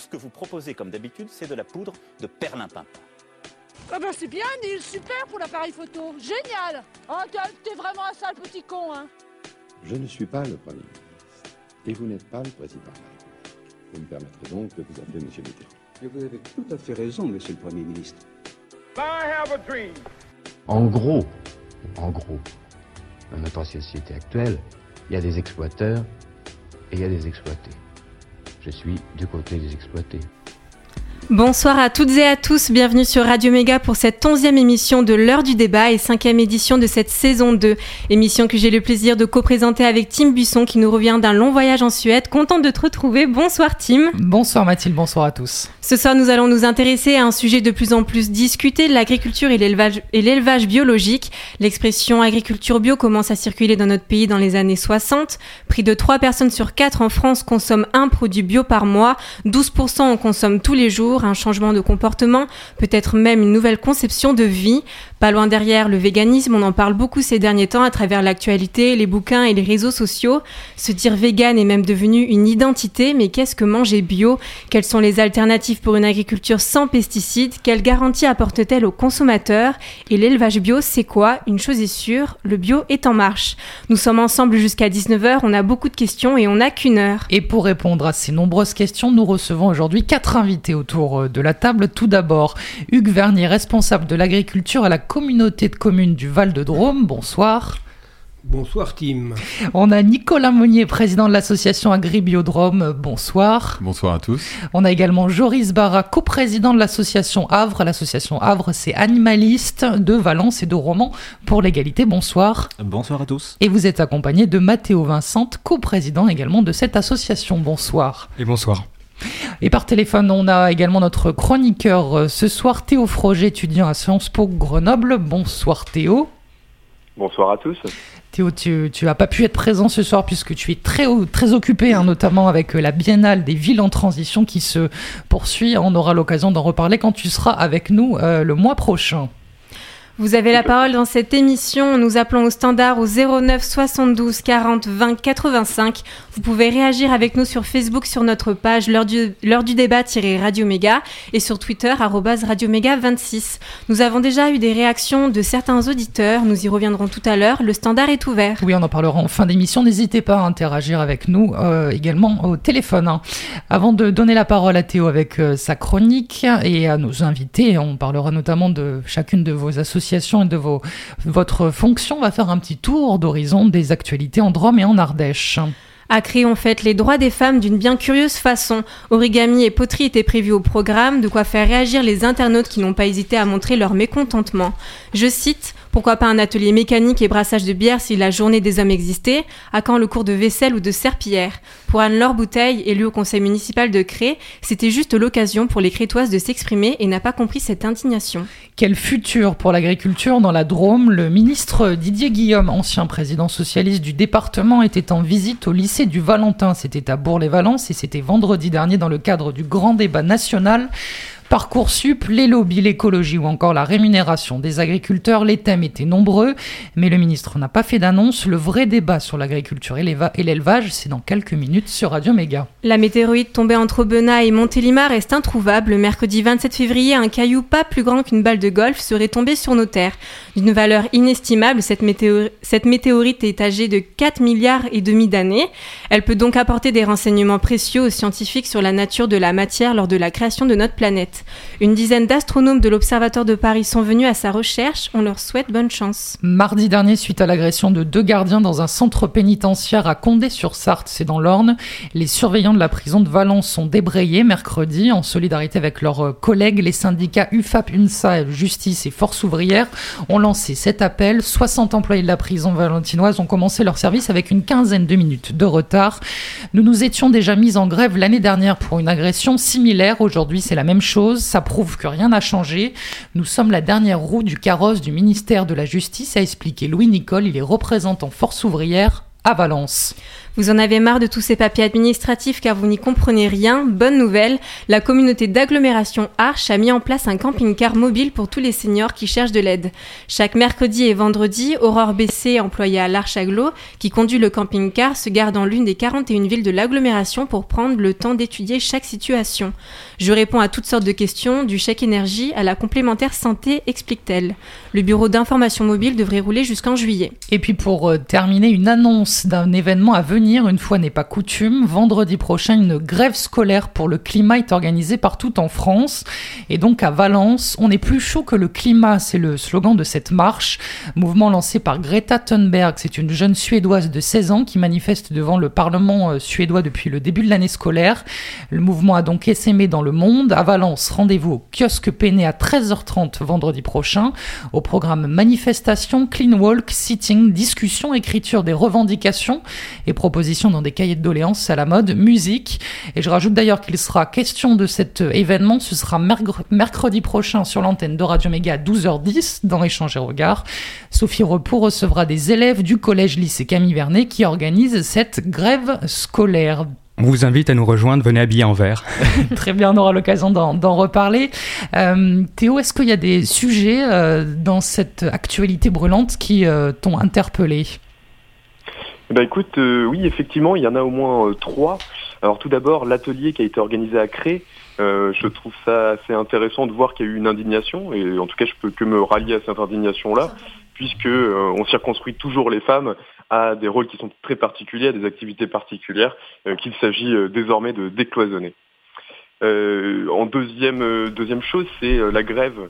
Ce que vous proposez, comme d'habitude, c'est de la poudre de perlimpinpin. Ah ben c'est bien Neil, super pour l'appareil photo, génial Oh t'es vraiment un sale petit con hein Je ne suis pas le Premier ministre. Et vous n'êtes pas le Président de la République. Vous me permettrez donc de vous appeler Monsieur Mitterrand. Et vous avez tout à fait raison, Monsieur le Premier ministre. En gros, en gros, dans notre société actuelle, il y a des exploiteurs et il y a des exploités. Je suis du côté des exploités. Bonsoir à toutes et à tous, bienvenue sur Radio Méga pour cette onzième émission de l'heure du débat et cinquième édition de cette saison 2. Émission que j'ai le plaisir de co-présenter avec Tim Buisson qui nous revient d'un long voyage en Suède. Contente de te retrouver. Bonsoir Tim. Bonsoir Mathilde, bonsoir à tous. Ce soir nous allons nous intéresser à un sujet de plus en plus discuté, l'agriculture et l'élevage, biologique. L'expression agriculture bio commence à circuler dans notre pays dans les années 60. Près de 3 personnes sur 4 en France consomment un produit bio par mois. 12% en consomment tous les jours un changement de comportement, peut-être même une nouvelle conception de vie. Pas loin derrière le véganisme, on en parle beaucoup ces derniers temps à travers l'actualité, les bouquins et les réseaux sociaux. Se dire vegan est même devenu une identité, mais qu'est-ce que manger bio? Quelles sont les alternatives pour une agriculture sans pesticides? Quelles garanties apporte-t-elle aux consommateurs? Et l'élevage bio, c'est quoi? Une chose est sûre, le bio est en marche. Nous sommes ensemble jusqu'à 19h, on a beaucoup de questions et on n'a qu'une heure. Et pour répondre à ces nombreuses questions, nous recevons aujourd'hui quatre invités autour de la table. Tout d'abord, Hugues Vernier, responsable de l'agriculture à la communauté de communes du Val-de-Drôme. Bonsoir. Bonsoir Tim. On a Nicolas Monnier, président de l'association Agribiodrome. Bonsoir. Bonsoir à tous. On a également Joris Barra, coprésident de l'association Havre. L'association Havre, c'est animaliste de Valence et de Romans pour l'égalité. Bonsoir. Bonsoir à tous. Et vous êtes accompagné de Mathéo Vincent, coprésident également de cette association. Bonsoir. Et bonsoir. Et par téléphone, on a également notre chroniqueur euh, ce soir, Théo Froger, étudiant à Sciences Po Grenoble. Bonsoir Théo. Bonsoir à tous. Théo, tu n'as pas pu être présent ce soir puisque tu es très, très occupé, hein, notamment avec euh, la Biennale des villes en transition qui se poursuit. On aura l'occasion d'en reparler quand tu seras avec nous euh, le mois prochain. Vous avez la parole dans cette émission. Nous appelons au standard au 09 72 40 20 85. Vous pouvez réagir avec nous sur Facebook sur notre page l'heure du, du débat-radio méga et sur Twitter radio méga 26. Nous avons déjà eu des réactions de certains auditeurs. Nous y reviendrons tout à l'heure. Le standard est ouvert. Oui, on en parlera en fin d'émission. N'hésitez pas à interagir avec nous euh, également au téléphone. Hein. Avant de donner la parole à Théo avec euh, sa chronique et à nos invités, on parlera notamment de chacune de vos associations et de votre fonction, on va faire un petit tour d'horizon des actualités en Drôme et en Ardèche. À Cré, on fête les droits des femmes d'une bien curieuse façon. Origami et poterie étaient prévus au programme, de quoi faire réagir les internautes qui n'ont pas hésité à montrer leur mécontentement. Je cite pourquoi pas un atelier mécanique et brassage de bière si la journée des hommes existait À quand le cours de vaisselle ou de serpillière? Pour Anne-Laure Bouteille, élue au conseil municipal de Cré, c'était juste l'occasion pour les crétoises de s'exprimer et n'a pas compris cette indignation. Quel futur pour l'agriculture dans la Drôme? Le ministre Didier Guillaume, ancien président socialiste du département, était en visite au lycée du Valentin. C'était à Bourg-les-Valences et c'était vendredi dernier dans le cadre du grand débat national. Parcoursup, les lobbies, l'écologie ou encore la rémunération des agriculteurs, les thèmes étaient nombreux, mais le ministre n'a pas fait d'annonce. Le vrai débat sur l'agriculture et l'élevage, c'est dans quelques minutes sur Radio Méga. La météorite tombée entre Aubenas et Montélimar reste introuvable. Le mercredi 27 février, un caillou pas plus grand qu'une balle de golf serait tombé sur nos terres. D'une valeur inestimable, cette, cette météorite est âgée de 4 milliards et demi d'années. Elle peut donc apporter des renseignements précieux aux scientifiques sur la nature de la matière lors de la création de notre planète. Une dizaine d'astronomes de l'Observatoire de Paris sont venus à sa recherche. On leur souhaite bonne chance. Mardi dernier, suite à l'agression de deux gardiens dans un centre pénitentiaire à Condé-sur-Sarthe, c'est dans l'Orne, les surveillants de la prison de Valence sont débrayés mercredi en solidarité avec leurs collègues. Les syndicats UFAP, UNSA, Justice et Force ouvrière ont lancé cet appel. 60 employés de la prison valentinoise ont commencé leur service avec une quinzaine de minutes de retard. Nous nous étions déjà mis en grève l'année dernière pour une agression similaire. Aujourd'hui, c'est la même chose ça prouve que rien n'a changé. Nous sommes la dernière roue du carrosse du ministère de la Justice, a expliqué Louis Nicole, il est représentant Force ouvrière à Valence. Vous en avez marre de tous ces papiers administratifs car vous n'y comprenez rien Bonne nouvelle, la communauté d'agglomération Arche a mis en place un camping-car mobile pour tous les seniors qui cherchent de l'aide. Chaque mercredi et vendredi, Aurore Bessé, employée à l'Arche Aglo, qui conduit le camping-car, se garde dans l'une des 41 villes de l'agglomération pour prendre le temps d'étudier chaque situation. Je réponds à toutes sortes de questions, du chèque énergie à la complémentaire santé, explique-t-elle. Le bureau d'information mobile devrait rouler jusqu'en juillet. Et puis pour euh, terminer, une annonce d'un événement à venir, une fois n'est pas coutume. Vendredi prochain, une grève scolaire pour le climat est organisée partout en France. Et donc à Valence, on est plus chaud que le climat, c'est le slogan de cette marche. Mouvement lancé par Greta Thunberg, c'est une jeune Suédoise de 16 ans qui manifeste devant le Parlement euh, suédois depuis le début de l'année scolaire. Le mouvement a donc essaimé dans le monde. À Valence, rendez-vous au kiosque Péné à 13h30 vendredi prochain. Au programme manifestation, clean walk, sitting, discussion, écriture des revendications et propositions dans des cahiers de doléances à la mode, musique. Et je rajoute d'ailleurs qu'il sera question de cet événement. Ce sera mercredi prochain sur l'antenne de Radio Méga à 12h10 dans Échange et Regard. Sophie Repos recevra des élèves du collège lycée Camille Vernet qui organisent cette grève scolaire. On vous invite à nous rejoindre, venez habiller en vert. Très bien, on aura l'occasion d'en reparler. Euh, Théo, est-ce qu'il y a des sujets euh, dans cette actualité brûlante qui euh, t'ont interpellé? Eh ben écoute, oui, effectivement, il y en a au moins trois. Alors tout d'abord, l'atelier qui a été organisé à Cré, je trouve ça assez intéressant de voir qu'il y a eu une indignation, et en tout cas, je peux que me rallier à cette indignation-là, puisque on circonstruit toujours les femmes à des rôles qui sont très particuliers, à des activités particulières euh, qu'il s'agit euh, désormais de décloisonner. Euh, en deuxième, deuxième chose, c'est la grève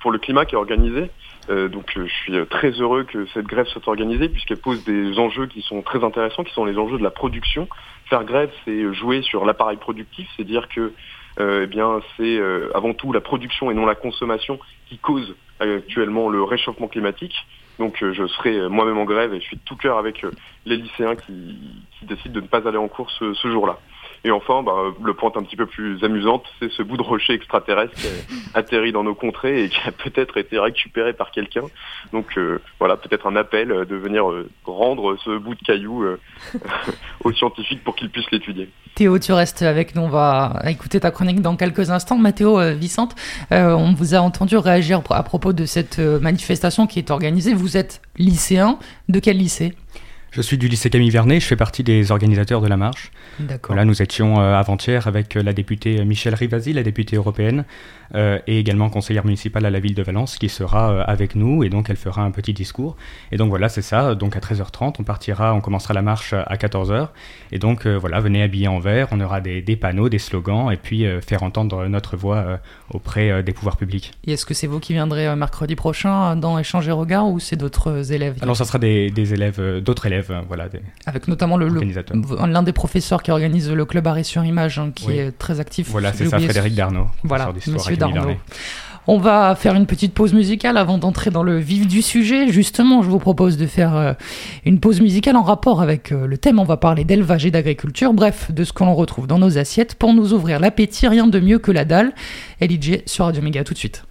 pour le climat qui est organisée. Donc je suis très heureux que cette grève soit organisée puisqu'elle pose des enjeux qui sont très intéressants, qui sont les enjeux de la production. Faire grève, c'est jouer sur l'appareil productif, c'est dire que eh bien c'est avant tout la production et non la consommation qui cause actuellement le réchauffement climatique. Donc euh, je serai euh, moi-même en grève et je suis de tout cœur avec euh, les lycéens qui, décident de ne pas aller en cours ce, jour-là. Et enfin, bah, le point un petit peu plus amusante, c'est ce bout de rocher extraterrestre qui a atterri dans nos contrées et qui a peut-être été récupéré par quelqu'un. Donc voilà, peut-être un appel de venir rendre ce bout de caillou aux scientifiques pour qu'ils puissent l'étudier. Théo, tu restes avec nous. On va écouter ta chronique dans quelques instants. Mathéo euh, Vicente, euh, on vous a entendu réagir à propos de cette euh, manifestation qui est organisée. Vous êtes lycéen. De quel lycée? Je suis du lycée Camille Vernet, je fais partie des organisateurs de la marche. D'accord. Là, nous étions avant-hier avec la députée Michel Rivasi, la députée européenne, euh, et également conseillère municipale à la ville de Valence qui sera euh, avec nous et donc elle fera un petit discours. Et donc voilà, c'est ça. Donc à 13h30, on partira, on commencera la marche à 14h. Et donc euh, voilà, venez habiller en vert, on aura des, des panneaux, des slogans et puis faire entendre notre voix auprès des pouvoirs publics. Et est-ce que c'est vous qui viendrez mercredi prochain dans Échanger Regard ou c'est d'autres élèves? Alors ça sera des, des élèves, d'autres élèves, voilà. Avec notamment le, l'un des professeurs qui organise le club Arrêt sur Image, hein, qui est très actif. Voilà, c'est ça, Frédéric Darnaud. Voilà, on va faire une petite pause musicale avant d'entrer dans le vif du sujet. Justement, je vous propose de faire euh, une pause musicale en rapport avec euh, le thème. On va parler d'élevage et d'agriculture, bref, de ce que l'on retrouve dans nos assiettes pour nous ouvrir l'appétit. Rien de mieux que la dalle. LIJ sur Radio Méga tout de suite.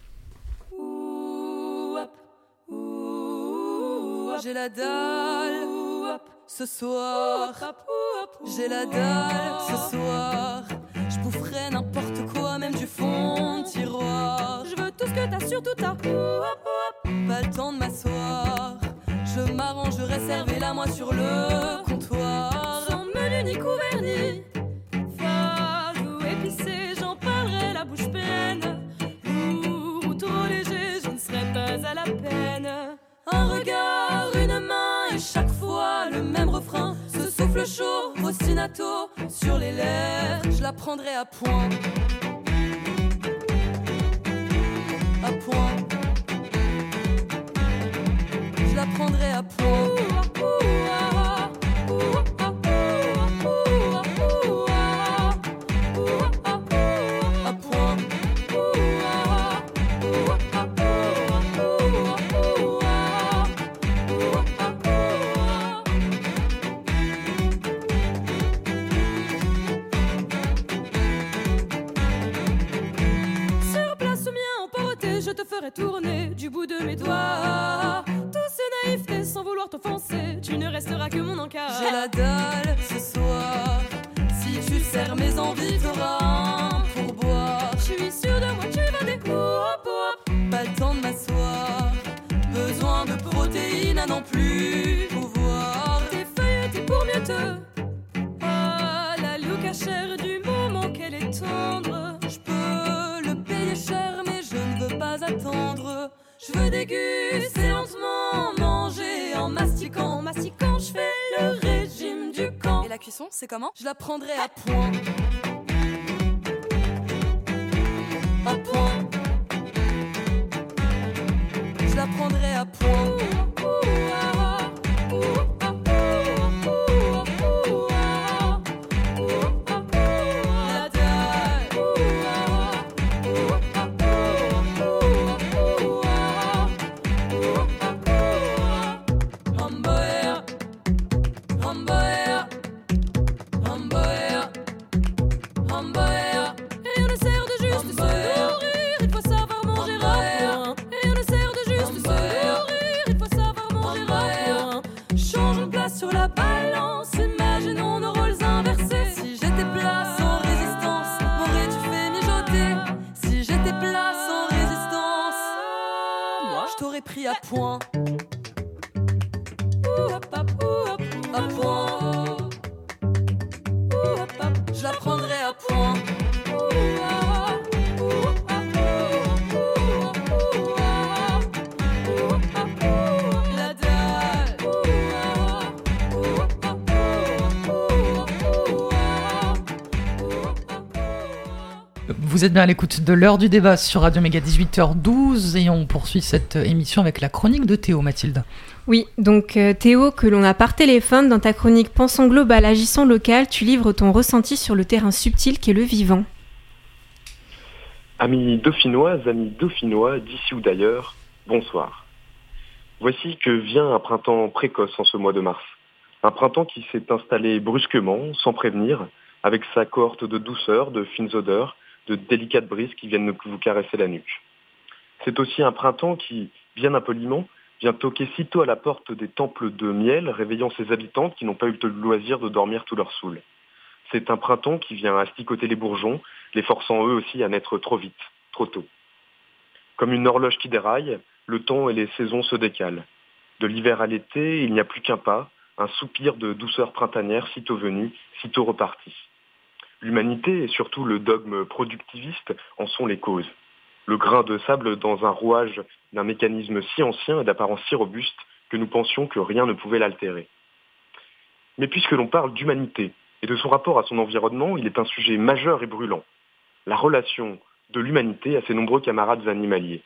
J'ai la dalle ce soir. J'ai la dalle ce soir. Je boufferai n'importe quoi, même du fond de tiroir. Je veux tout ce que t'as, surtout t'as. Pas le temps de m'asseoir. Je m'arrangerai, servez-la moi sur le comptoir. Sans menu ni couvert ni ou épicé, j'en parlerai la bouche pleine. Ou, ou trop léger, je ne serai pas à la peine. Un regard, une main le même refrain souffle chaud, ostinato sur les lèvres, je la prendrai à point. Comment? Je la prendrai à point. À point. Vous êtes bien à l'écoute de l'heure du débat sur Radio Méga 18h12 et on poursuit cette émission avec la chronique de Théo Mathilde. Oui, donc euh, Théo, que l'on a par téléphone, dans ta chronique Pensons global, agissons local, tu livres ton ressenti sur le terrain subtil qu'est le vivant. Amis dauphinoises, amis dauphinois, d'ici ou d'ailleurs, bonsoir. Voici que vient un printemps précoce en ce mois de mars. Un printemps qui s'est installé brusquement, sans prévenir, avec sa cohorte de douceur, de fines odeurs, de délicates brises qui viennent vous caresser la nuque. C'est aussi un printemps qui, bien impoliment, vient toquer sitôt à la porte des temples de miel, réveillant ses habitantes qui n'ont pas eu le loisir de dormir tout leur saoul. C'est un printemps qui vient asticoter les bourgeons, les forçant eux aussi à naître trop vite, trop tôt. Comme une horloge qui déraille, le temps et les saisons se décalent. De l'hiver à l'été, il n'y a plus qu'un pas, un soupir de douceur printanière sitôt venu, sitôt reparti. L'humanité et surtout le dogme productiviste en sont les causes. Le grain de sable dans un rouage d'un mécanisme si ancien et d'apparence si robuste que nous pensions que rien ne pouvait l'altérer. Mais puisque l'on parle d'humanité et de son rapport à son environnement, il est un sujet majeur et brûlant. La relation de l'humanité à ses nombreux camarades animaliers.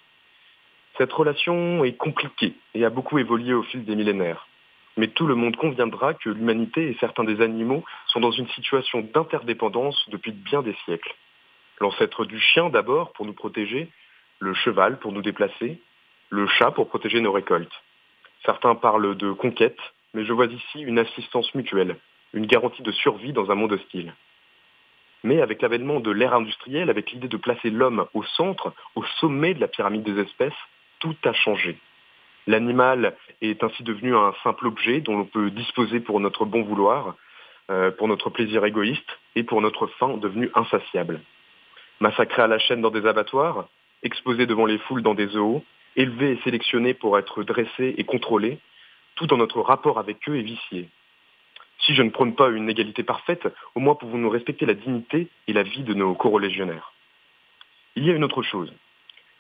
Cette relation est compliquée et a beaucoup évolué au fil des millénaires. Mais tout le monde conviendra que l'humanité et certains des animaux sont dans une situation d'interdépendance depuis bien des siècles. L'ancêtre du chien d'abord pour nous protéger, le cheval pour nous déplacer, le chat pour protéger nos récoltes. Certains parlent de conquête, mais je vois ici une assistance mutuelle, une garantie de survie dans un monde hostile. Mais avec l'avènement de l'ère industrielle, avec l'idée de placer l'homme au centre, au sommet de la pyramide des espèces, tout a changé. L'animal est ainsi devenu un simple objet dont l'on peut disposer pour notre bon vouloir, euh, pour notre plaisir égoïste et pour notre faim devenue insatiable. Massacré à la chaîne dans des abattoirs, exposé devant les foules dans des zoos, élevé et sélectionné pour être dressé et contrôlé, tout dans notre rapport avec eux est vicié. Si je ne prône pas une égalité parfaite, au moins pouvons-nous respecter la dignité et la vie de nos corolégionnaires. Il y a une autre chose.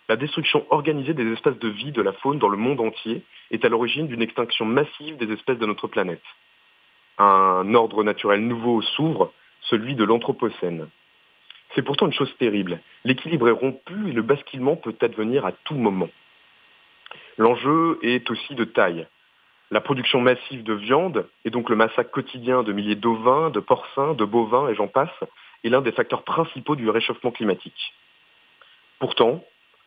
La destruction organisée des espaces de vie de la faune dans le monde entier est à l'origine d'une extinction massive des espèces de notre planète. Un ordre naturel nouveau s'ouvre, celui de l'Anthropocène. C'est pourtant une chose terrible. L'équilibre est rompu et le basculement peut advenir à tout moment. L'enjeu est aussi de taille. La production massive de viande, et donc le massacre quotidien de milliers d'ovins, de porcins, de bovins et j'en passe, est l'un des facteurs principaux du réchauffement climatique. Pourtant,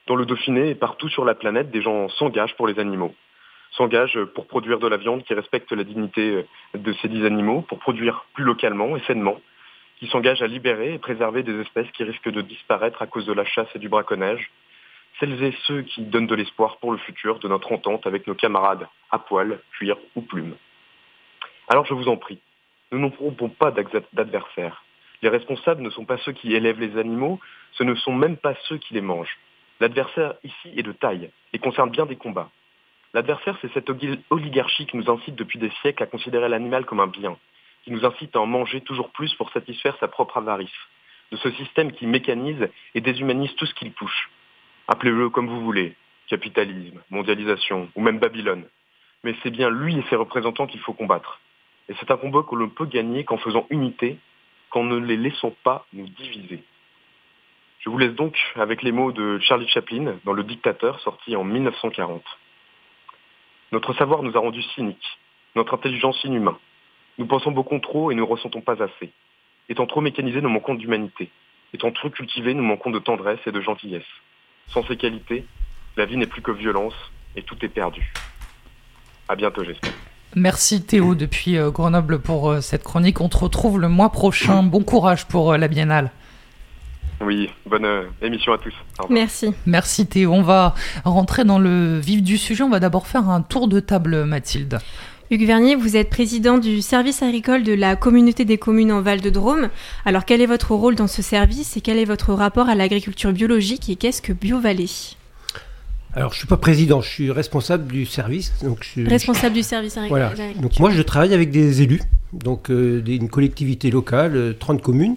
dans le Dauphiné et partout sur la planète, des gens s'engagent pour les animaux. S'engagent pour produire de la viande qui respecte la dignité de ces dix animaux, pour produire plus localement et sainement, qui s'engagent à libérer et préserver des espèces qui risquent de disparaître à cause de la chasse et du braconnage, celles et ceux qui donnent de l'espoir pour le futur de notre entente avec nos camarades à poil, cuir ou plume. Alors je vous en prie, nous ne trompons pas d'adversaires. Les responsables ne sont pas ceux qui élèvent les animaux, ce ne sont même pas ceux qui les mangent. L'adversaire ici est de taille et concerne bien des combats. L'adversaire, c'est cette oligarchie qui nous incite depuis des siècles à considérer l'animal comme un bien, qui nous incite à en manger toujours plus pour satisfaire sa propre avarice, de ce système qui mécanise et déshumanise tout ce qu'il touche. Appelez-le comme vous voulez, capitalisme, mondialisation ou même Babylone. Mais c'est bien lui et ses représentants qu'il faut combattre. Et c'est un combat que l'on peut gagner qu'en faisant unité, qu'en ne les laissant pas nous diviser. Je vous laisse donc avec les mots de Charlie Chaplin dans Le Dictateur sorti en 1940. Notre savoir nous a rendus cyniques, notre intelligence inhumain. Nous pensons beaucoup trop et ne ressentons pas assez. Étant trop mécanisés, nous manquons d'humanité. Étant trop cultivés, nous manquons de tendresse et de gentillesse. Sans ces qualités, la vie n'est plus que violence et tout est perdu. À bientôt, j'espère. Merci Théo depuis euh, Grenoble pour euh, cette chronique. On te retrouve le mois prochain. Bon courage pour euh, la Biennale. Oui, bonne émission à tous. Merci. Merci Théo. On va rentrer dans le vif du sujet. On va d'abord faire un tour de table, Mathilde. Hugues Vernier, vous êtes président du service agricole de la communauté des communes en Val-de-Drôme. Alors quel est votre rôle dans ce service et quel est votre rapport à l'agriculture biologique et qu'est-ce que BioVallée alors, je suis pas président, je suis responsable du service. Donc je, responsable du service agricole. Voilà. Donc moi, je travaille avec des élus, donc euh, une collectivité locale, 30 euh, communes,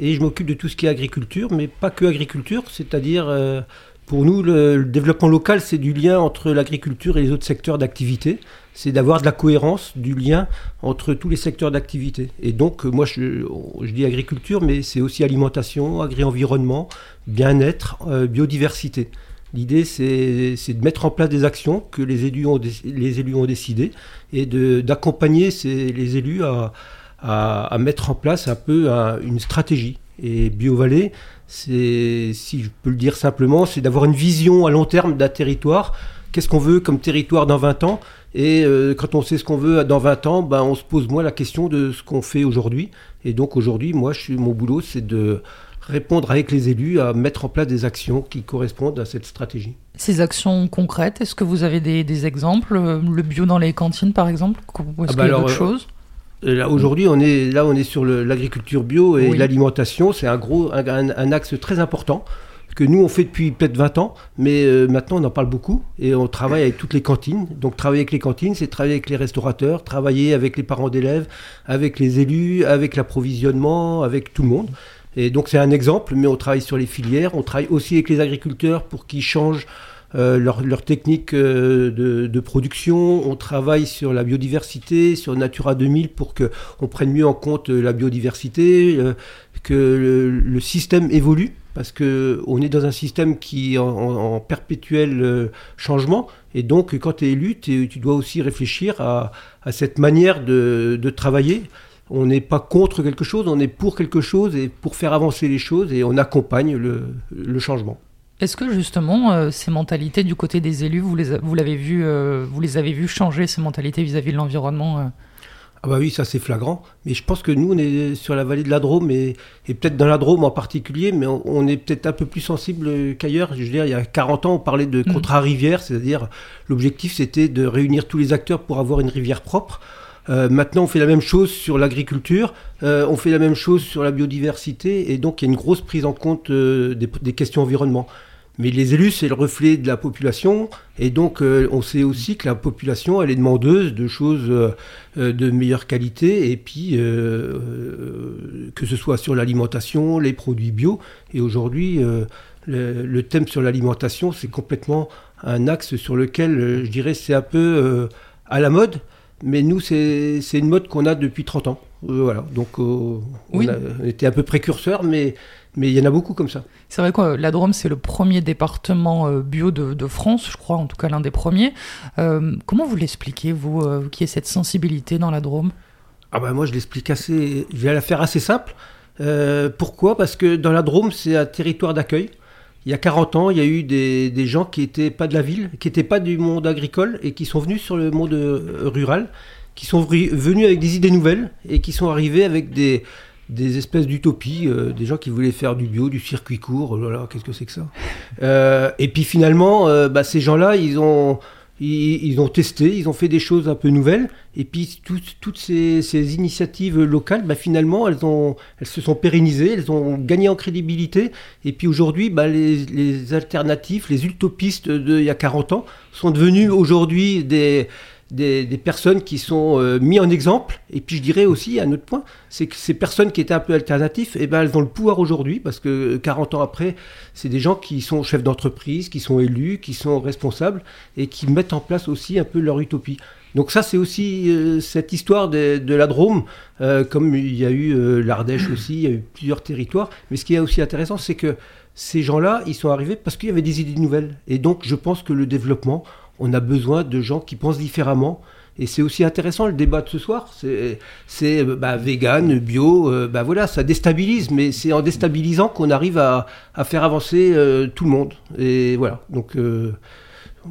et je m'occupe de tout ce qui est agriculture, mais pas que agriculture, c'est-à-dire euh, pour nous, le, développement local, c'est du lien entre l'agriculture et les autres secteurs d'activité. C'est d'avoir de la cohérence, du lien entre tous les secteurs d'activité. Et donc, moi, je, dis agriculture, mais c'est aussi alimentation, agri-environnement, bien-être, biodiversité. L'idée, c'est de mettre en place des actions que les élus ont, les élus ont décidées et d'accompagner les élus à, à, mettre en place un peu une stratégie. Et BioVallée, c'est, si je peux le dire simplement, c'est d'avoir une vision à long terme d'un territoire. Qu'est-ce qu'on veut comme territoire dans 20 ans? Et euh, quand on sait ce qu'on veut dans 20 ans, ben, on se pose moins la question de ce qu'on fait aujourd'hui. Et donc aujourd'hui, moi, je mon boulot, c'est de répondre avec les élus à mettre en place des actions qui correspondent à cette stratégie. Ces actions concrètes, est-ce que vous avez des, exemples? Le bio dans les cantines, par exemple Ou est-ce ah bah qu'il y a d'autres euh, choses? Euh, aujourd'hui, on est là, on est sur l'agriculture bio et l'alimentation. C'est un gros, un, axe très important que nous on fait depuis peut-être 20 ans, mais euh, maintenant on en parle beaucoup et on travaille avec toutes les cantines. Donc travailler avec les cantines, c'est travailler avec les restaurateurs, travailler avec les parents d'élèves, avec les élus, avec l'approvisionnement, avec tout le monde. Et donc c'est un exemple, mais on travaille sur les filières, on travaille aussi avec les agriculteurs pour qu'ils changent euh, leur, leur, technique euh, de, production, on travaille sur la biodiversité, sur Natura 2000 pour qu'on prenne mieux en compte euh, la biodiversité, que le, système évolue, parce qu'on est dans un système qui est en, perpétuel changement, et donc quand tu es élu, tu dois aussi réfléchir à, cette manière de travailler. On n'est pas contre quelque chose, on est pour quelque chose et pour faire avancer les choses et on accompagne le, changement. Est-ce que justement euh, ces mentalités du côté des élus, vous les, vous l'avez vu, euh, vous les avez vu changer ces mentalités vis-à-vis de l'environnement euh? Ah bah oui, ça c'est flagrant. Mais je pense que nous on est sur la vallée de la Drôme et, peut-être dans la Drôme en particulier, mais on, est peut-être un peu plus sensible qu'ailleurs. Je veux dire, il y a 40 ans, on parlait de mmh. contrat rivière, c'est-à-dire l'objectif c'était de réunir tous les acteurs pour avoir une rivière propre. Euh, maintenant, on fait la même chose sur l'agriculture, euh, on fait la même chose sur la biodiversité, et donc il y a une grosse prise en compte euh, des, questions environnement. Mais les élus, c'est le reflet de la population, et donc on sait aussi que la population, elle est demandeuse de choses de meilleure qualité, et puis que ce soit sur l'alimentation, les produits bio, et aujourd'hui, le, le, thème sur l'alimentation, c'est complètement un axe sur lequel, je dirais, c'est un peu à la mode. Mais nous, c'est une mode qu'on a depuis 30 ans. Euh, voilà. Donc, euh, on, a, était un peu précurseur, mais mais il y en a beaucoup comme ça. C'est vrai que la Drôme, c'est le premier département euh, bio de, France, je crois, en tout cas l'un des premiers. comment vous l'expliquez, vous, qui avez cette sensibilité dans la Drôme? Ah ben Moi, je l'explique assez. Je vais la faire assez simple. pourquoi? Parce que dans la Drôme, c'est un territoire d'accueil il y a 40 ans, il y a eu des, gens qui n'étaient pas de la ville, qui n'étaient pas du monde agricole et qui sont venus sur le monde euh, rural, qui sont venus avec des idées nouvelles et qui sont arrivés avec des, espèces d'utopies, euh, des gens qui voulaient faire du bio, du circuit court, oh là qu'est-ce que c'est que ça? Euh, Et puis finalement, bah, ces gens-là, ils ont, ils, ont testé, ils ont fait des choses un peu nouvelles. Et puis toutes- toutes ces, ces initiatives locales, bah, finalement, elles, ont, elles se sont pérennisées, elles ont gagné en crédibilité. Et puis aujourd'hui, bah, les, les alternatives, les utopistes d'il y a 40 ans sont devenus aujourd'hui des, des, personnes qui sont euh, mis en exemple. Et puis je dirais aussi un autre point, c'est que ces personnes qui étaient un peu alternatives, eh ben, elles ont le pouvoir aujourd'hui parce que 40 ans après, c'est des gens qui sont chefs d'entreprise, qui sont élus, qui sont responsables et qui mettent en place aussi un peu leur utopie. Donc ça, c'est aussi euh, cette histoire de, la Drôme, euh, comme il y a eu euh, l'Ardèche aussi, il y a eu plusieurs territoires. Mais ce qui est aussi intéressant, c'est que ces gens-là, ils sont arrivés parce qu'il y avait des idées nouvelles. Et donc, je pense que le développement, on a besoin de gens qui pensent différemment. Et c'est aussi intéressant le débat de ce soir. C'est, euh, bah, vegan, bio, euh, bah voilà, ça déstabilise, mais c'est en déstabilisant qu'on arrive à, faire avancer euh, tout le monde. Et voilà. Donc,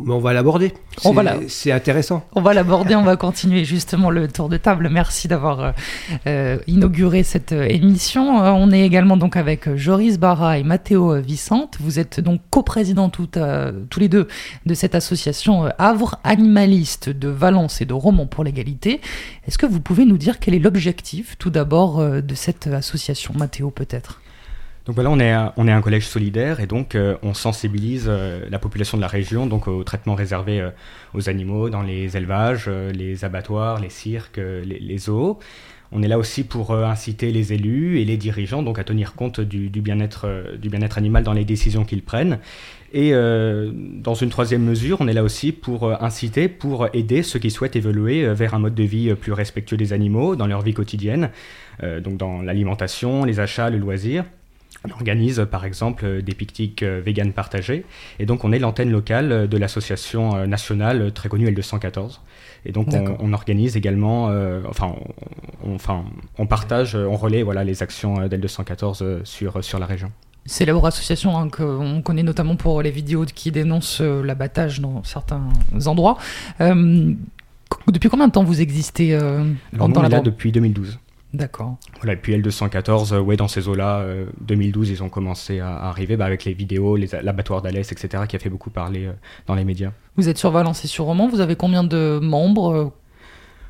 mais on va l'aborder. On C'est- va la- C'est intéressant. On va l'aborder, on va continuer justement le tour de table. Merci d'avoir euh, euh, inauguré cette euh, émission. On est également donc avec Joris Barra et Matteo euh, Vicente. Vous êtes donc coprésidents euh, tous les deux de cette association Havre Animaliste de Valence et de Romans pour l'égalité. Est-ce que vous pouvez nous dire quel est l'objectif tout d'abord de cette association Matteo peut-être? Donc voilà, on est, un, collège solidaire et donc euh, on sensibilise euh, la population de la région donc au traitement réservé euh, aux animaux dans les élevages, les abattoirs, les cirques, les, les zoos. On est là aussi pour inciter les élus et les dirigeants donc à tenir compte du, bien-être du bien-être animal dans les décisions qu'ils prennent. Et dans une troisième mesure, on est là aussi pour inciter, pour aider ceux qui souhaitent évoluer vers un mode de vie plus respectueux des animaux dans leur vie quotidienne, donc dans l'alimentation, les achats, le loisir. On organise euh, par exemple euh, des pique-niques euh, vegan partagés. Et donc on est l'antenne locale de l'association nationale très connue L214. Et donc on, on organise également, euh, enfin, on, on- enfin, on partage, on relaie voilà, les actions euh, d'L214 euh, sur, sur la région. Célèbre association hein, qu'on connaît notamment pour les vidéos qui dénoncent l'abattage dans certains endroits. Euh, depuis combien de temps vous existez euh, Alors nous, dans on la est là depuis 2012. D'accord. Voilà, et puis L214, euh, ouais, dans ces eaux-là, euh, 2012, ils ont commencé à, à arriver bah, avec les vidéos, les- l'abattoir d'Alès, etc., qui a fait beaucoup parler euh, dans les médias. Vous êtes sur Valence et sur Romans, vous avez combien de membres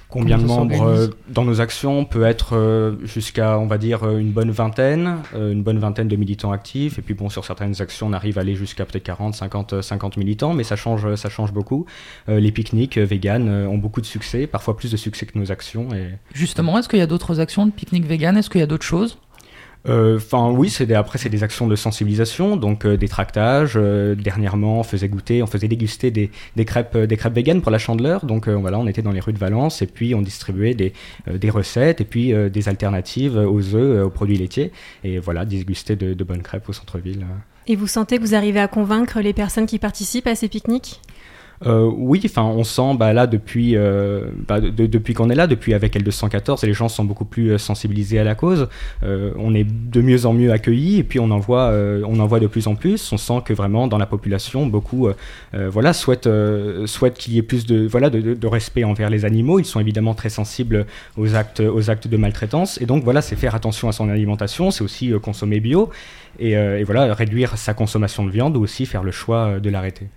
Combien de membres euh, dans nos actions peut être euh, jusqu'à, on va dire, euh, une bonne vingtaine, euh, une bonne vingtaine de militants actifs. Et puis bon, sur certaines actions, on arrive à aller jusqu'à peut-être 40, 50, euh, 50 militants, mais ça change, ça change beaucoup. Euh, les pique-niques véganes euh, ont beaucoup de succès, parfois plus de succès que nos actions. Et Justement, est-ce qu'il y a d'autres actions de pique-nique vegan Est-ce qu'il y a d'autres choses? Enfin oui, c'est des- après c'est des actions de sensibilisation, donc euh, des tractages. euh, dernièrement, on faisait goûter, on faisait déguster des, des crêpes, euh, des crêpes véganes pour la Chandeleur. Donc euh, voilà, on était dans les rues de Valence et puis on distribuait des, euh, des recettes et puis euh, des alternatives aux œufs, euh, aux produits laitiers et voilà, déguster de, de bonnes crêpes au centre-ville. Et vous sentez que vous arrivez à convaincre les personnes qui participent à ces pique-niques? Euh, oui, enfin, on sent bah, là depuis euh, bah, de- de- depuis qu'on est là, depuis avec L214, et les gens sont beaucoup plus euh, sensibilisés à la cause. On est de mieux en mieux accueillis, et puis on en voit, on de plus en plus. On sent que vraiment dans la population, beaucoup, voilà, souhaitent, souhaitent qu'il y ait plus de, voilà, de, respect envers les animaux. Ils sont évidemment très sensibles aux actes, aux actes de maltraitance, et donc voilà, c'est faire attention à son alimentation, c'est aussi consommer bio, et, et voilà, réduire sa consommation de viande ou aussi faire le choix de l'arrêter.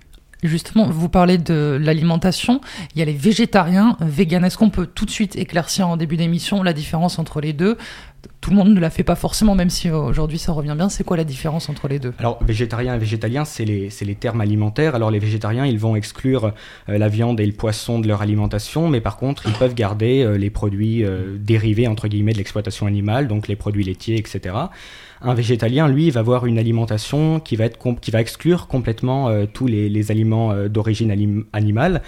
Justement, vous parlez de l'alimentation. Il y a les végétariens, euh, véganes. Est-ce qu'on peut tout de suite éclaircir en début d'émission la différence entre les deux? Tout le monde ne la fait pas forcément, même si euh, aujourd'hui ça revient bien. C'est quoi la différence entre les deux? Alors, végétarien et végétalien, c'est les, termes alimentaires. Alors, les végétariens, ils vont exclure euh, la viande et le poisson de leur alimentation, mais par contre, ils peuvent garder euh, les produits dérivés, entre guillemets, de l'exploitation animale, donc les produits laitiers, etc. Un végétalien, lui, va avoir une alimentation qui va, être qui va exclure complètement tous les, aliments d'origine animale.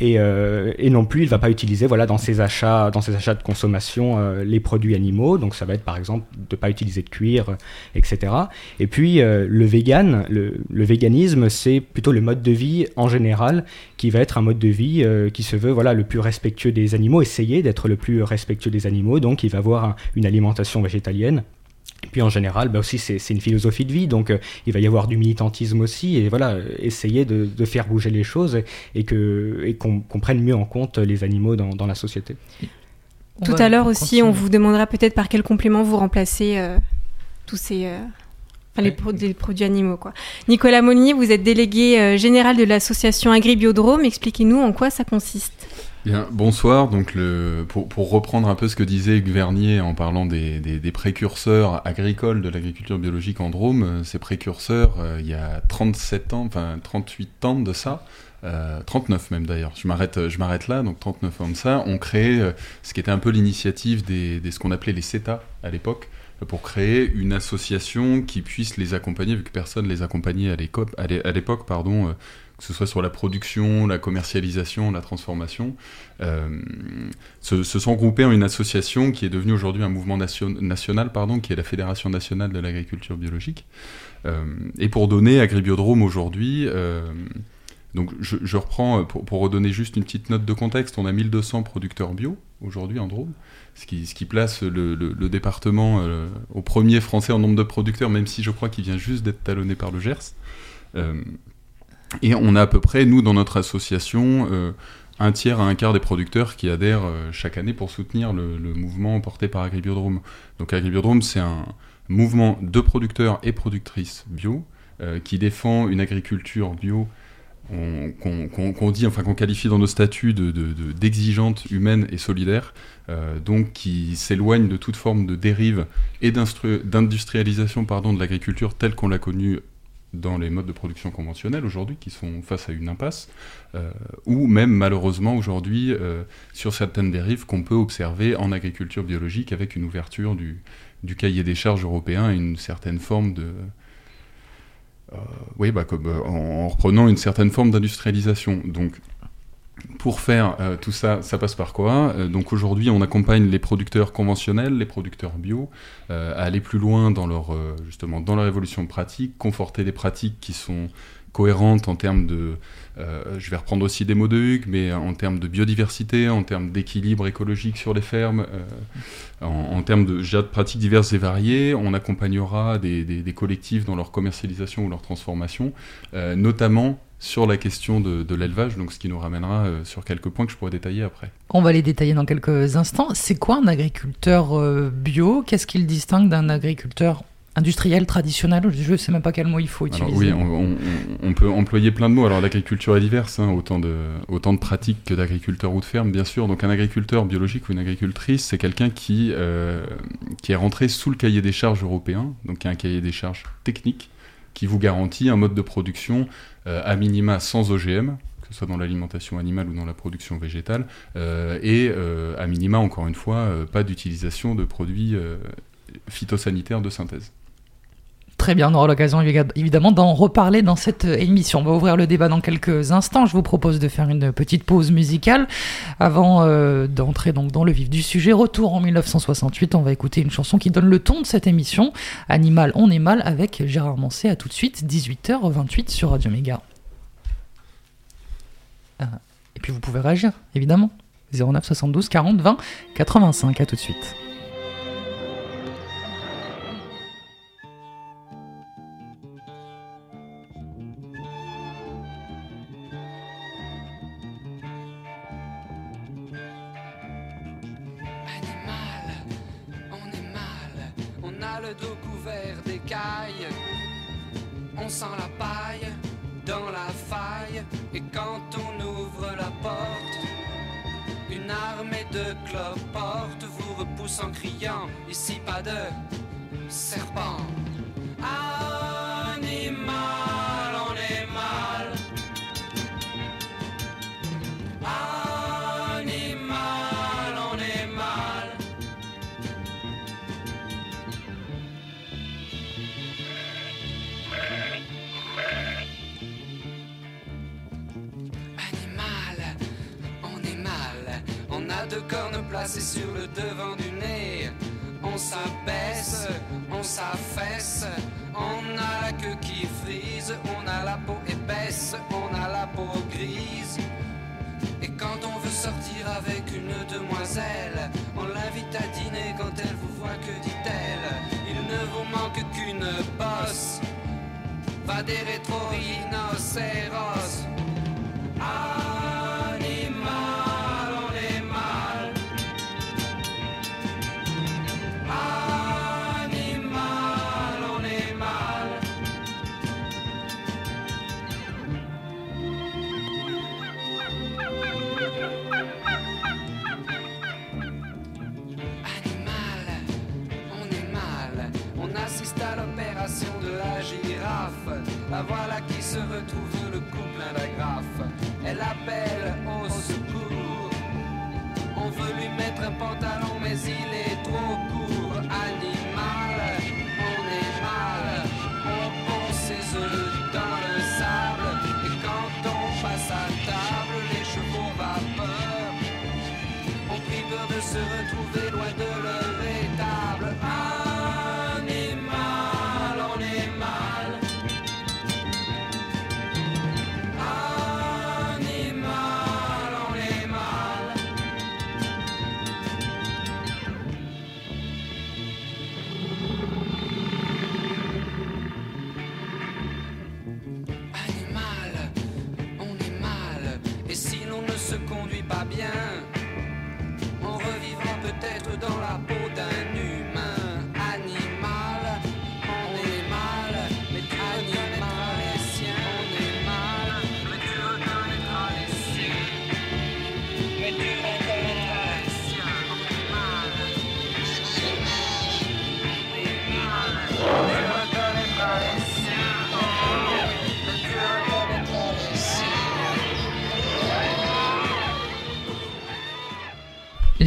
Et, euh, et non plus, il va pas utiliser voilà dans ses achats, dans ses achats de consommation euh, les produits animaux. Donc ça va être par exemple de pas utiliser de cuir, euh, etc. Et puis le vegan, le, véganisme, c'est plutôt le mode de vie en général qui va être un mode de vie qui se veut voilà le plus respectueux des animaux, essayer d'être le plus respectueux des animaux. Donc il va avoir un- une alimentation végétalienne. Et puis en général, bah aussi c'est une philosophie de vie, donc euh, il va y avoir du militantisme aussi, et voilà, euh, essayer de, de faire bouger les choses et, et que et qu'on prenne mieux en compte les animaux dans, dans la société. On Tout à l'heure aussi, on vous demandera peut-être par quel complément vous remplacez euh, tous ces. euh, Enfin, les pro- des produits animaux, quoi. Nicolas Monnier, vous êtes délégué euh, général de l'association Agribiodrome. Expliquez-nous en quoi ça consiste. Bien, bonsoir. Donc, pour, reprendre un peu ce que disait Vernier en parlant des, précurseurs agricoles de l'agriculture biologique en Drôme, euh, ces précurseurs, euh, il y a 37 ans, enfin 38 ans de ça, euh, 39 même d'ailleurs, je m'arrête, là, donc 39 ans de ça, ont créé euh, ce qui était un peu l'initiative des, des- ce qu'on appelait les CETA à l'époque, euh, pour créer une association qui puisse les accompagner, vu que personne les accompagnait à l'époque, pardon, euh, que ce soit sur la production, la commercialisation, la transformation, euh, se, sont groupés en une association qui est devenue aujourd'hui un mouvement nation- national, pardon, qui est la Fédération nationale de l'agriculture biologique. Euh, et pour donner Agribiodrome aujourd'hui, euh, donc je, reprends, pour, redonner juste une petite note de contexte, on a 1200 producteurs bio aujourd'hui en Drôme, ce qui, ce qui place le, département au premier français en nombre de producteurs, même si je crois qu'il vient juste d'être talonné par le Gers. Et on a à peu près, nous, dans notre association, euh, un tiers à un quart des producteurs qui adhèrent euh, chaque année pour soutenir le, mouvement porté par Agribiodrome. Donc Agribiodrome, c'est un mouvement de producteurs et productrices bio euh, qui défend une agriculture bio on- qu'on dit, enfin qu'on qualifie dans nos statuts de- de- de- d'exigeante, humaine et solidaire, donc qui s'éloigne de toute forme de dérive et d'industrialisation de l'agriculture telle qu'on l'a connue dans les modes de production conventionnels aujourd'hui, qui sont face à une impasse, euh, ou même malheureusement aujourd'hui euh, sur certaines dérives qu'on peut observer en agriculture biologique avec une ouverture du, du cahier des charges européen et une certaine forme de... euh, oui, bah, comme, en, en reprenant une certaine forme d'industrialisation. Donc, pour faire euh, tout ça, ça passe par quoi? Euh, Donc aujourd'hui, on accompagne les producteurs conventionnels, les producteurs bio, euh, à aller plus loin dans leur justement dans leur évolution de pratique, conforter des pratiques qui sont cohérentes en termes de, je vais reprendre aussi des mots de Hugues, mais en termes de biodiversité, en termes d'équilibre écologique sur les fermes, en, termes de, de pratiques diverses et variées. On accompagnera des, des- collectifs dans leur commercialisation ou leur transformation, notamment sur la question de, de l'élevage, donc ce qui nous ramènera euh, sur quelques points que je pourrais détailler après. On va les détailler dans quelques instants. C'est quoi un agriculteur euh, bio? Qu'est-ce qu'il distingue d'un agriculteur industriel traditionnel? Je ne sais même pas quel mot il faut Alors utiliser. oui, on, on- on peut employer plein de mots. Alors l'agriculture est diverse, hein, autant, de, autant de pratiques que d'agriculteurs ou de fermes, bien sûr. Donc un agriculteur biologique ou une agricultrice, c'est quelqu'un qui, euh, qui est rentré sous le cahier des charges européen, donc qui a un cahier des charges technique, qui vous garantit un mode de production euh, à minima sans OGM, que ce soit dans l'alimentation animale ou dans la production végétale, euh, et euh, à minima, encore une fois, pas d'utilisation de produits phytosanitaires de synthèse. Très bien, on aura l'occasion évi- évidemment d'en reparler dans cette euh, émission. On va ouvrir le débat dans quelques instants. Je vous propose de faire une petite pause musicale avant euh, d'entrer donc dans le vif du sujet. Retour en 1968, on va écouter une chanson qui donne le ton de cette émission. Animal, on est mal avec Gérard Mancé. À tout de suite, 18h28 sur Radio Méga. Ah, Et puis vous pouvez réagir, évidemment. 09 72 40 20 85. À tout de suite. En criant, ici pas de serpent. Animal, on est mal. Animal, on est mal. Animal, on est mal. On a deux cornes placées sur le devant du s'abaisse, on s'affaisse. On a la queue qui frise. On a la peau épaisse, on a la peau grise. Et quand on veut sortir avec une demoiselle, on l'invite à dîner quand elle vous voit, que dit-elle? Il ne vous manque qu'une bosse. Va des rétro-rhinocéros. Retrouve le cou plein d'agrafes. Elle appelle au secours. On veut lui mettre un pantalon,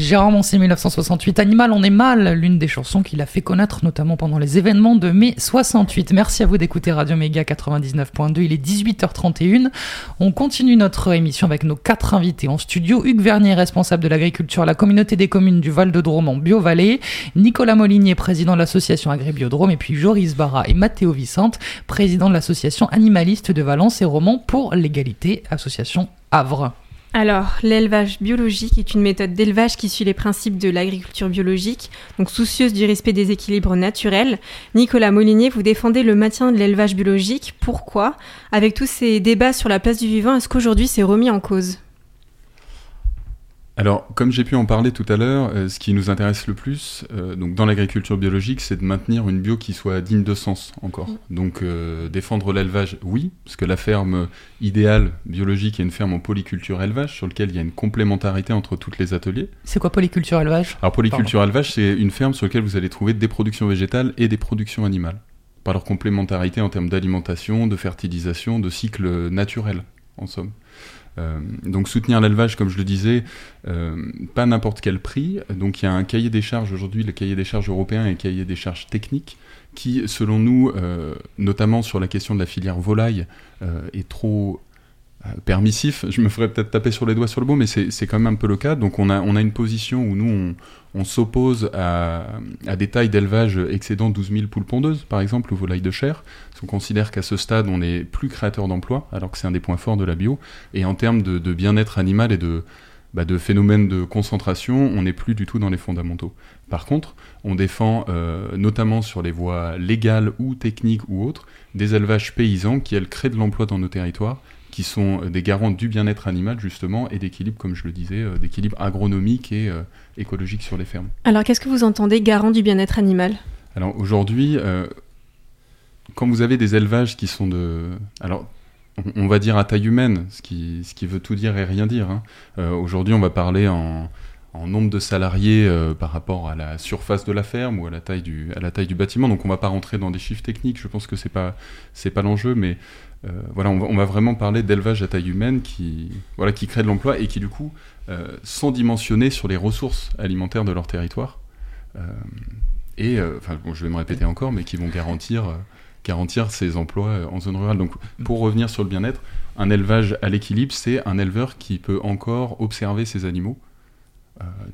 Gérard Moncé, 1968, Animal, on est mal, l'une des chansons qu'il a fait connaître notamment pendant les événements de mai 68. Merci à vous d'écouter Radio Méga 99.2, il est 18h31. On continue notre émission avec nos quatre invités en studio. Hugues Vernier, responsable de l'agriculture à la communauté des communes du Val-de-Drôme en Bio-Vallée. Nicolas Molinier, président de l'association Agribiodrome. Et puis Joris Barra et Mathéo Vicente, président de l'association animaliste de Valence et Romans pour l'égalité, association Havre. Alors, l'élevage biologique est une méthode d'élevage qui suit les principes de l'agriculture biologique, donc soucieuse du respect des équilibres naturels. Nicolas Molinier, vous défendez le maintien de l'élevage biologique. Pourquoi? Avec tous ces débats sur la place du vivant, est-ce qu'aujourd'hui c'est remis en cause? Alors, comme j'ai pu en parler tout à l'heure, euh, ce qui nous intéresse le plus euh, donc dans l'agriculture biologique, c'est de maintenir une bio qui soit digne de sens encore. Donc, euh, défendre l'élevage, oui, parce que la ferme idéale biologique est une ferme en polyculture élevage sur laquelle il y a une complémentarité entre toutes les ateliers. C'est quoi polyculture élevage? Alors, polyculture élevage, c'est une ferme sur laquelle vous allez trouver des productions végétales et des productions animales, par leur complémentarité en termes d'alimentation, de fertilisation, de cycle naturel, en somme. Euh, donc soutenir l'élevage, comme je le disais, euh, pas n'importe quel prix. Donc il y a un cahier des charges aujourd'hui, le cahier des charges européen et le cahier des charges techniques, qui, selon nous, euh, notamment sur la question de la filière volaille, est trop permissif. Je me ferais peut-être taper sur les doigts sur le mot, mais c'est quand même un peu le cas. Donc on a, on a une position où nous, on, on s'oppose à, à des tailles d'élevage excédant 12 000 poules pondeuses, par exemple, ou volailles de chair. Qu'on considère qu'à ce stade, on n'est plus créateur d'emplois, alors que c'est un des points forts de la bio. Et en termes de, de bien-être animal et de, bah, de phénomènes de concentration, on n'est plus du tout dans les fondamentaux. Par contre, on défend, euh, notamment sur les voies légales ou techniques ou autres, des élevages paysans qui, elles, créent de l'emploi dans nos territoires, qui sont euh, des garants du bien-être animal, justement, et d'équilibre, comme je le disais, euh, d'équilibre agronomique et euh, écologique sur les fermes. Alors, qu'est-ce que vous entendez garant du bien-être animal? Alors aujourd'hui, euh, quand vous avez des élevages qui sont de... Alors, on, va dire à taille humaine, ce qui, ce qui veut tout dire et rien dire. hein. Euh, aujourd'hui, on va parler en, en nombre de salariés euh, par rapport à la surface de la ferme ou à la taille du, à la taille du bâtiment. Donc on va pas rentrer dans des chiffres techniques, je pense que c'est pas, c'est pas l'enjeu, mais euh, voilà, on va, vraiment parler d'élevage à taille humaine qui, voilà, qui crée de l'emploi et qui du coup euh, sont dimensionnés sur les ressources alimentaires de leur territoire. Euh, et, enfin, je vais me répéter encore, mais qui vont garantir, garantir ces emplois en zone rurale. Donc, pour revenir sur le bien-être, un élevage à l'équilibre, c'est un éleveur qui peut encore observer ses animaux.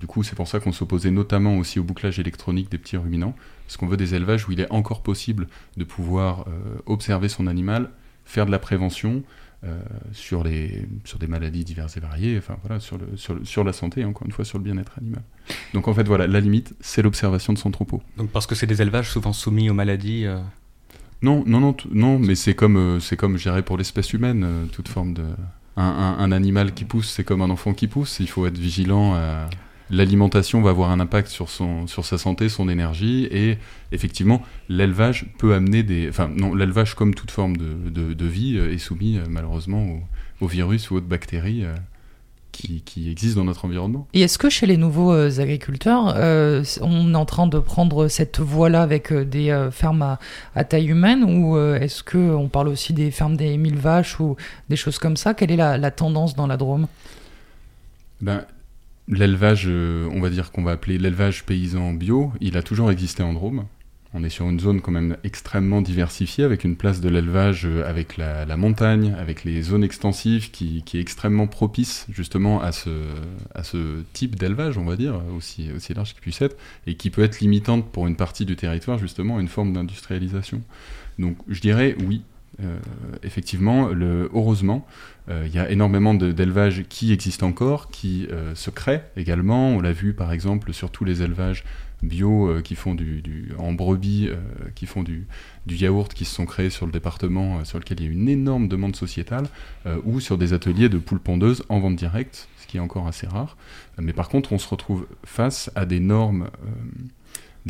Du coup, c'est pour ça qu'on s'opposait notamment aussi au bouclage électronique des petits ruminants, parce qu'on veut des élevages où il est encore possible de pouvoir observer son animal, faire de la prévention euh, sur, les, sur des maladies diverses et variées, enfin voilà, sur, le, sur, le- sur la santé, encore une fois, sur le bien-être animal. Donc en fait, voilà, la limite, c'est l'observation de son troupeau. Donc parce que c'est des élevages souvent soumis aux maladies. euh, Non, non, non, non, mais c'est comme, euh, c'est comme, je pour l'espèce humaine, euh, toute forme de. Un, un- un animal qui pousse, c'est comme un enfant qui pousse. Il faut être vigilant. à- L'alimentation va avoir un impact sur son, sur sa santé, son énergie, et effectivement, l'élevage peut amener des. Enfin, non, l'élevage comme toute forme de, de, de vie euh, est soumis euh, malheureusement au, au virus ou autres bactéries euh, qui, qui existent dans notre environnement. Et est-ce que chez les nouveaux euh, agriculteurs, euh, on est en train de prendre cette voie-là avec euh, des fermes à, à taille humaine ou est-ce qu'on parle aussi des fermes des mille vaches ou des choses comme ça? Quelle est la, la tendance dans la Drôme? Ben, l'élevage, euh, on va dire qu'on va appeler l'élevage paysan bio, il a toujours existé en Drôme. On est sur une zone quand même extrêmement diversifiée, avec une place de l'élevage euh, avec la, montagne, avec les zones extensives, qui, est extrêmement propice justement à ce, à ce type d'élevage, on va dire, aussi, aussi large qu'il puisse être, et qui peut être limitante pour une partie du territoire, justement, une forme d'industrialisation. Donc je dirais oui, effectivement, le, heureusement, euh, il y a énormément d'élevages qui existent encore, qui euh, se créent également. On l'a vu par exemple sur tous les élevages bio euh, qui font du, en brebis, euh, qui font du, yaourt, qui se sont créés sur le département, euh, sur lequel il y a une énorme demande sociétale, euh, ou sur des ateliers de poules pondeuses en vente directe, ce qui est encore assez rare. Euh, Mais par contre, on se retrouve face à euh, des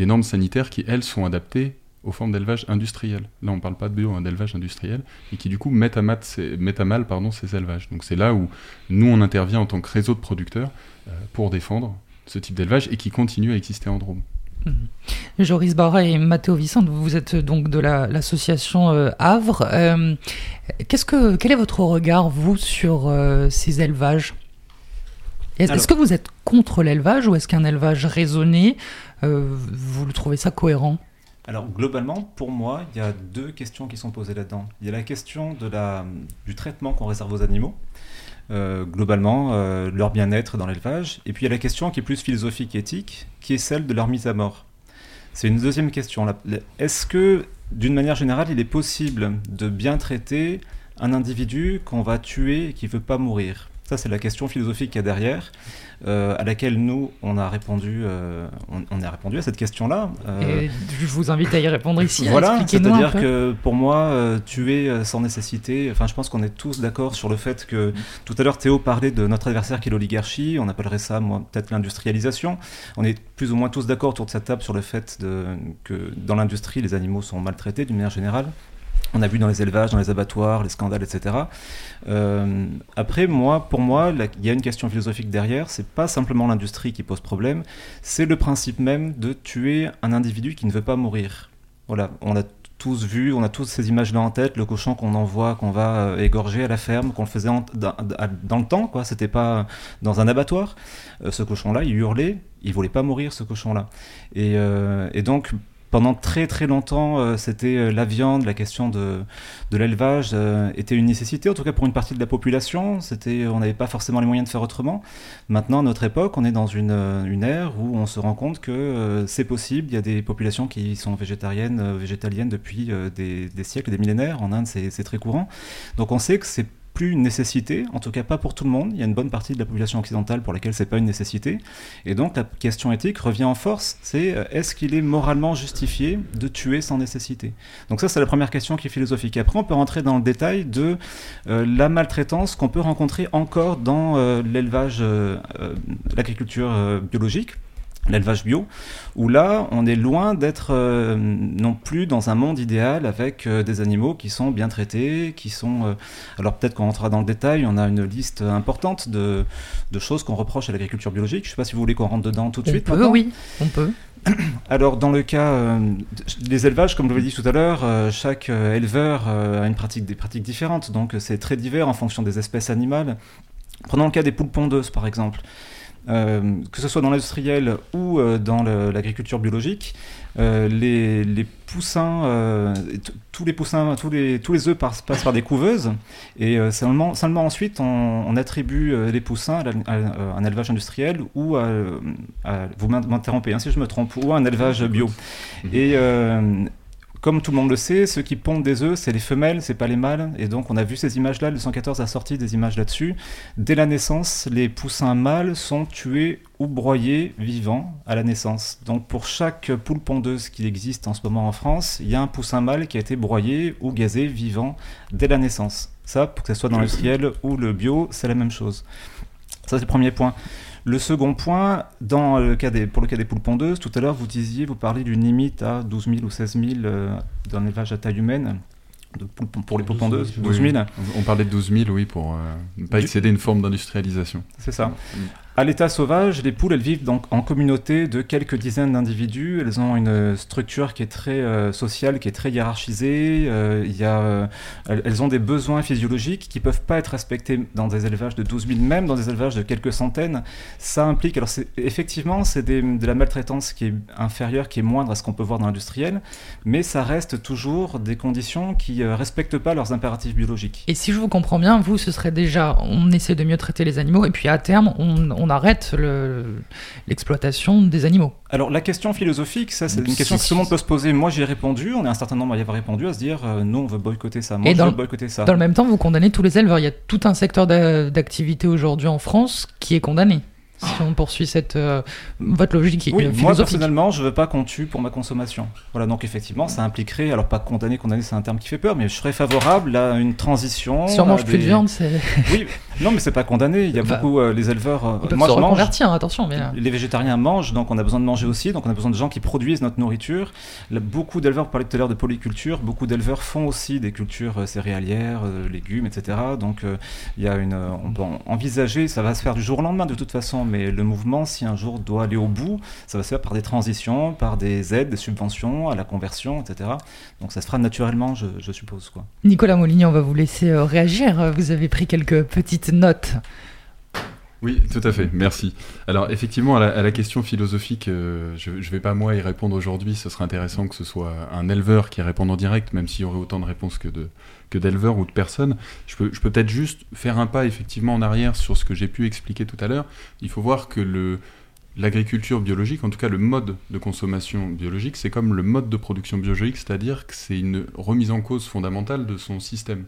normes sanitaires qui, elles, sont adaptées aux formes d'élevage industriel. Là, on ne parle pas de bio, hein, d'élevage industriel, et qui du coup mettent à, mat- ces- mettent à mal pardon, ces élevages. Donc c'est là où nous, on intervient en tant que réseau de producteurs euh, pour défendre ce type d'élevage et qui continue à exister en Drôme. Joris Barra et Matteo Vicente, vous êtes donc de la- l'association euh, Havre. Euh, qu'est-ce que, quel est votre regard, vous, sur euh, ces élevages? Est-ce que vous êtes contre l'élevage ou est-ce qu'un élevage raisonné, euh, vous le trouvez ça cohérent? Alors globalement, pour moi, il y a deux questions qui sont posées là-dedans. Il y a la question du traitement qu'on réserve aux animaux, euh, globalement, euh, leur bien-être dans l'élevage, et puis il y a la question qui est plus philosophique et éthique, qui est celle de leur mise à mort. C'est une deuxième question. Est-ce que, d'une manière générale, il est possible de bien traiter un individu qu'on va tuer et qui ne veut pas mourir? Ça, c'est la question philosophique qu'il y a derrière, euh, à laquelle nous, on a répondu, euh, on, on a répondu à cette question-là. Euh, Et Je vous invite à y répondre ici. voilà, c'est-à-dire que pour moi, tuer sans nécessité, enfin je pense qu'on est tous d'accord sur le fait que tout à l'heure Théo parlait de notre adversaire qui est l'oligarchie, on appellerait ça moi peut-être l'industrialisation. On est plus ou moins tous d'accord autour de cette table sur le fait de, que dans l'industrie les animaux sont maltraités d'une manière générale. On a vu dans les élevages, dans les abattoirs, les scandales, etc. Euh, après, moi, pour moi, il y a une question philosophique derrière. C'est pas simplement l'industrie qui pose problème, c'est le principe même de tuer un individu qui ne veut pas mourir. Voilà, on a tous vu, on a tous ces images-là en tête, le cochon qu'on envoie, qu'on va euh, égorger à la ferme, qu'on le faisait dans, le temps, quoi. C'était pas dans un abattoir. Euh, ce cochon-là, il hurlait, il voulait pas mourir, ce cochon-là. Et donc, pendant très très longtemps, euh, c'était euh, la viande, la question de, de l'élevage euh, était une nécessité, en tout cas pour une partie de la population. C'était, on n'avait pas forcément les moyens de faire autrement. Maintenant, à notre époque, on est dans une, une ère où on se rend compte que c'est possible. Il y a des populations qui sont végétariennes, végétaliennes depuis des, siècles, des millénaires. En Inde, c'est très courant. Donc on sait que c'est plus une nécessité, en tout cas pas pour tout le monde. Il y a une bonne partie de la population occidentale pour laquelle c'est pas une nécessité. Et donc la question éthique revient en force, c'est euh, est-ce qu'il est moralement justifié de tuer sans nécessité? Donc ça c'est la première question qui est philosophique. Après on peut rentrer dans le détail de euh, la maltraitance qu'on peut rencontrer encore dans euh, l'élevage, l'agriculture biologique l'élevage bio, où là, on est loin d'être euh, non plus dans un monde idéal avec euh, des animaux qui sont bien traités, qui sont... euh, alors peut-être qu'on rentrera dans le détail, on a une liste importante de, de choses qu'on reproche à l'agriculture biologique. Je ne sais pas si vous voulez qu'on rentre dedans tout de On suite. peut, maintenant. oui, on peut. Alors, dans le cas des élevages, comme je l'avais dit tout à l'heure, chaque éleveur a une pratique, des pratiques différentes, donc c'est très divers en fonction des espèces animales. Prenons le cas des poules pondeuses, par exemple. Euh, que ce soit dans l'industriel ou euh, dans l'agriculture biologique, euh, les, les poussins, tous les poussins, tous les, tous les œufs passent, passent par des couveuses, et seulement, seulement ensuite on, on attribue les poussins à, un élevage industriel ou à, à- vous m'in- m'interrompez hein, si je me trompe, ou à un élevage bio. Et euh, comme tout le monde le sait, ceux qui pondent des œufs, c'est les femelles, c'est pas les mâles. Et donc, on a vu ces images-là. Le 114 a sorti des images là-dessus. Dès la naissance, les poussins mâles sont tués ou broyés vivants à la naissance. Donc, pour chaque poule pondeuse qui existe en ce moment en France, il y a un poussin mâle qui a été broyé ou gazé vivant dès la naissance. Ça, pour que ce soit dans l'industriel ou le bio, c'est la même chose. Ça, c'est le premier point. Le second point, dans le cas des, pour le cas des poules pondeuses, tout à l'heure, vous disiez, vous parliez d'une limite à 12 000 ou 16 000 euh, d'un élevage à taille humaine. de poules pour les poules pondeuses, 12 Oui, 000. On parlait de 12 000, oui, pour euh, ne pas Du- excéder une forme d'industrialisation. C'est ça. À l'état sauvage, les poules, elles vivent donc en communauté de quelques dizaines d'individus. Elles ont une structure qui est très euh, sociale, qui est très hiérarchisée. Euh, y a, euh, elles, ont des besoins physiologiques qui peuvent pas être respectés dans des élevages de 12 000, même dans des élevages de quelques centaines. Ça implique, alors effectivement, c'est de la maltraitance qui est inférieure, qui est moindre à ce qu'on peut voir dans l'industriel, mais ça reste toujours des conditions qui ne respectent pas leurs impératifs biologiques. Et si je vous comprends bien, vous, ce serait déjà, on essaie de mieux traiter les animaux, et puis à terme, on arrête le- l'exploitation des animaux. Alors la question philosophique, ça c'est une question que tout le monde peut se poser. Moi j'ai répondu, on est un certain nombre à y avoir répondu, à se dire euh, nous on veut boycotter ça, moi et je dans, veux boycotter ça. dans le même temps, vous condamnez tous les éleveurs. Il y a tout un secteur d'a- d'activité aujourd'hui en France qui est condamné. Si on poursuit cette euh, votre logique Oui, euh, moi philosophique. personnellement, je veux pas qu'on tue pour ma consommation. Voilà, donc effectivement, ça impliquerait, alors pas condamner, condamner, c'est un terme qui fait peur, mais je serais favorable à une transition. Si on mange plus de viande, c'est. Oui, non, mais c'est pas condamné. Il y a Enfin, beaucoup euh, les éleveurs. euh, ils moi, se je mange. reconvertir, attention, mais, euh. Les végétariens mangent, donc on a besoin de manger aussi. Donc on a besoin de gens qui produisent notre nourriture. Là, beaucoup d'éleveurs, vous parliez tout à l'heure de polyculture. Beaucoup d'éleveurs font aussi des cultures céréalières, légumes, etc. Donc il y a une, on peut en- envisager. Ça va se faire du jour au lendemain de toute façon, mais le mouvement, si un jour doit aller au bout, ça va se faire par des transitions, par des aides, des subventions à la conversion, etc. Donc ça se fera naturellement, je, suppose quoi. Nicolas Moligny, on va vous laisser euh, réagir. Vous avez pris quelques petites notes. Oui, tout à fait, merci. Alors effectivement, à la, question philosophique, euh, je ne vais pas moi y répondre aujourd'hui, ce serait intéressant que ce soit un éleveur qui réponde en direct, même s'il y aurait autant de réponses que d'éleveurs ou de personnes. Je peux, peut-être juste faire un pas effectivement en arrière sur ce que j'ai pu expliquer tout à l'heure. Il faut voir que l'agriculture biologique, en tout cas le mode de consommation biologique, c'est comme le mode de production biologique, c'est-à-dire que c'est une remise en cause fondamentale de son système.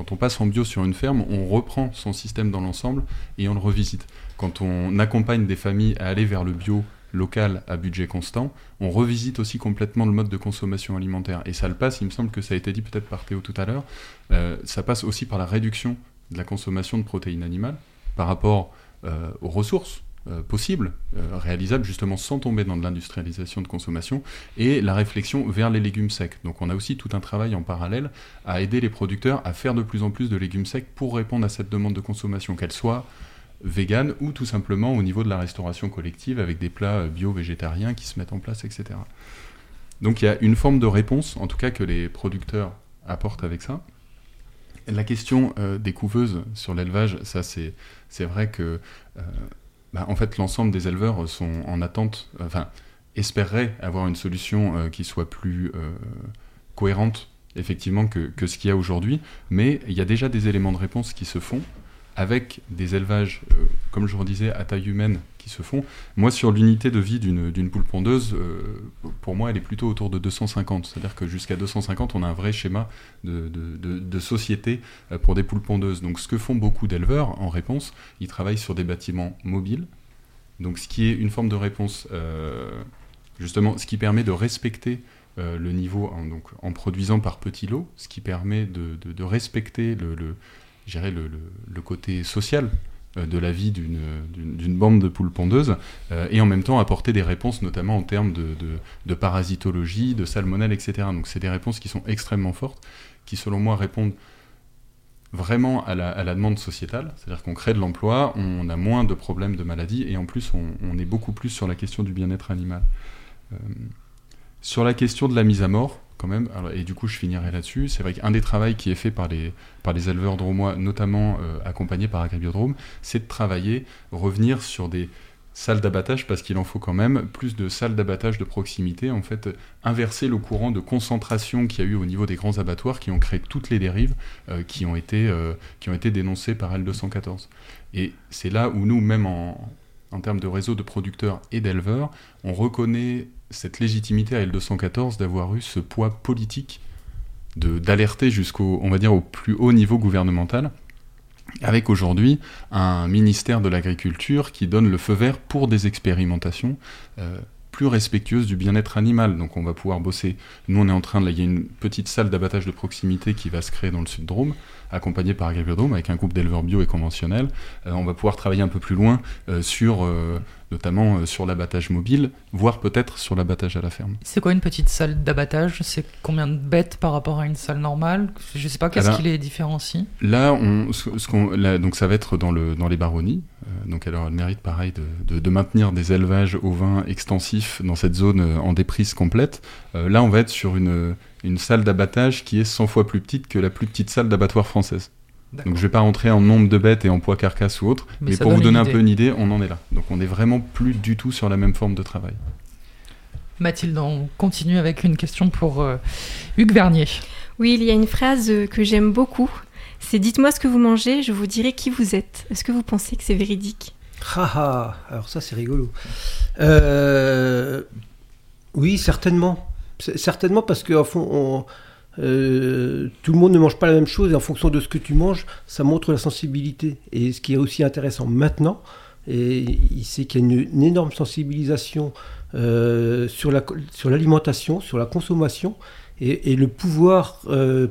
Quand on passe en bio sur une ferme, on reprend son système dans l'ensemble et on le revisite. Quand on accompagne des familles à aller vers le bio local à budget constant, on revisite aussi complètement le mode de consommation alimentaire. Et ça le passe, il me semble que ça a été dit peut-être par Théo tout à l'heure, euh, ça passe aussi par la réduction de la consommation de protéines animales par rapport euh, aux ressources euh, possibles, euh, réalisables justement sans tomber dans de l'industrialisation de consommation, et la réflexion vers les légumes secs. Donc on a aussi tout un travail en parallèle à aider les producteurs à faire de plus en plus de légumes secs pour répondre à cette demande de consommation, qu'elle soit vegan ou tout simplement au niveau de la restauration collective avec des plats euh, bio-végétariens qui se mettent en place, etc. Donc il y a une forme de réponse, en tout cas que les producteurs apportent avec ça. La question des couveuses sur l'élevage, ça c'est c'est vrai que bah, en fait l'ensemble des éleveurs sont en attente, enfin espéreraient avoir une solution euh, qui soit plus euh, cohérente effectivement que, que ce qu'il y a aujourd'hui, mais il y a déjà des éléments de réponse qui se font avec des élevages, euh, comme je vous disais, à taille humaine qui se font. Moi, sur l'unité de vie d'une poule pondeuse, euh, pour moi, elle est plutôt autour de 250. C'est-à-dire que jusqu'à 250, on a un vrai schéma de, de- société euh, pour des poules pondeuses. Donc, ce que font beaucoup d'éleveurs en réponse, ils travaillent sur des bâtiments mobiles. Donc, ce qui est une forme de réponse, euh, justement, ce qui permet de respecter le niveau en, donc, en produisant par petits lots, ce qui permet de, de- respecter le, le, le, le- côté social de la vie d'une bande de poules pondeuses, euh, et en même temps apporter des réponses, notamment en termes de, de- parasitologie, de salmonelle, etc. Donc c'est des réponses qui sont extrêmement fortes, qui selon moi répondent vraiment à la, à la demande sociétale, c'est-à-dire qu'on crée de l'emploi, on a moins de problèmes de maladies, et en plus on, on est beaucoup plus sur la question du bien-être animal. Euh, sur la question de la mise à mort, même, et du coup je finirai là-dessus, c'est vrai qu'un des travaux qui est fait par les, par les éleveurs dromois, notamment euh, accompagnés par Agribiodrome, c'est de travailler, revenir sur des salles d'abattage, parce qu'il en faut quand même plus de salles d'abattage de proximité, en fait, inverser le courant de concentration qu'il y a eu au niveau des grands abattoirs qui ont créé toutes les dérives euh, qui, ont été, euh, qui ont été dénoncées par L214. Et c'est là où nous, même en, en termes de réseau de producteurs et d'éleveurs, on reconnaît cette légitimité à L214 d'avoir eu ce poids politique d'alerter jusqu'au on va dire au plus haut niveau gouvernemental avec aujourd'hui un ministère de l'agriculture qui donne le feu vert pour des expérimentations euh, plus respectueuse du bien-être animal. Donc on va pouvoir bosser. Nous, on est en train de. Il y a une petite salle d'abattage de proximité qui va se créer dans le sud Drôme, accompagnée par Agriculture avec un groupe d'éleveurs bio et conventionnels. Euh, on va pouvoir travailler un peu plus loin euh, sur, euh, notamment sur l'abattage mobile, voire peut-être sur l'abattage à la ferme. C'est quoi une petite salle d'abattage? C'est combien de bêtes par rapport à une salle normale? Je sais pas, qu'est-ce qui les différencie? Là, on, ce, ce qu'on- là, donc ça va être dans, le, dans les baronnies. Euh, donc elle aura le mérite, pareil, de, de- de maintenir des élevages ovins extensifs dans cette zone euh, en déprise complète. Euh, là, on va être sur une, une salle d'abattage qui est 100 fois plus petite que la plus petite salle d'abattoir française. Donc je vais pas rentrer en nombre de bêtes et en poids carcasse ou autre, Mais pour vous donne donner un peu une idée, on en est là. Donc on est vraiment plus du tout sur la même forme de travail. Mathilde, on continue avec une question pour euh, Hugues Vernier. Oui, il y a une phrase que j'aime beaucoup. C'est dites-moi ce que vous mangez, je vous dirai qui vous êtes. Est-ce que vous pensez que c'est véridique? Haha, alors ça c'est rigolo. Euh, oui, certainement. Certainement parce que fond, on- euh, tout le monde ne mange pas la même chose et en fonction de ce que tu manges, ça montre la sensibilité. Et ce qui est aussi intéressant maintenant, sait qu'il y a une, énorme sensibilisation euh, sur la- sur l'alimentation, sur la consommation et, le pouvoir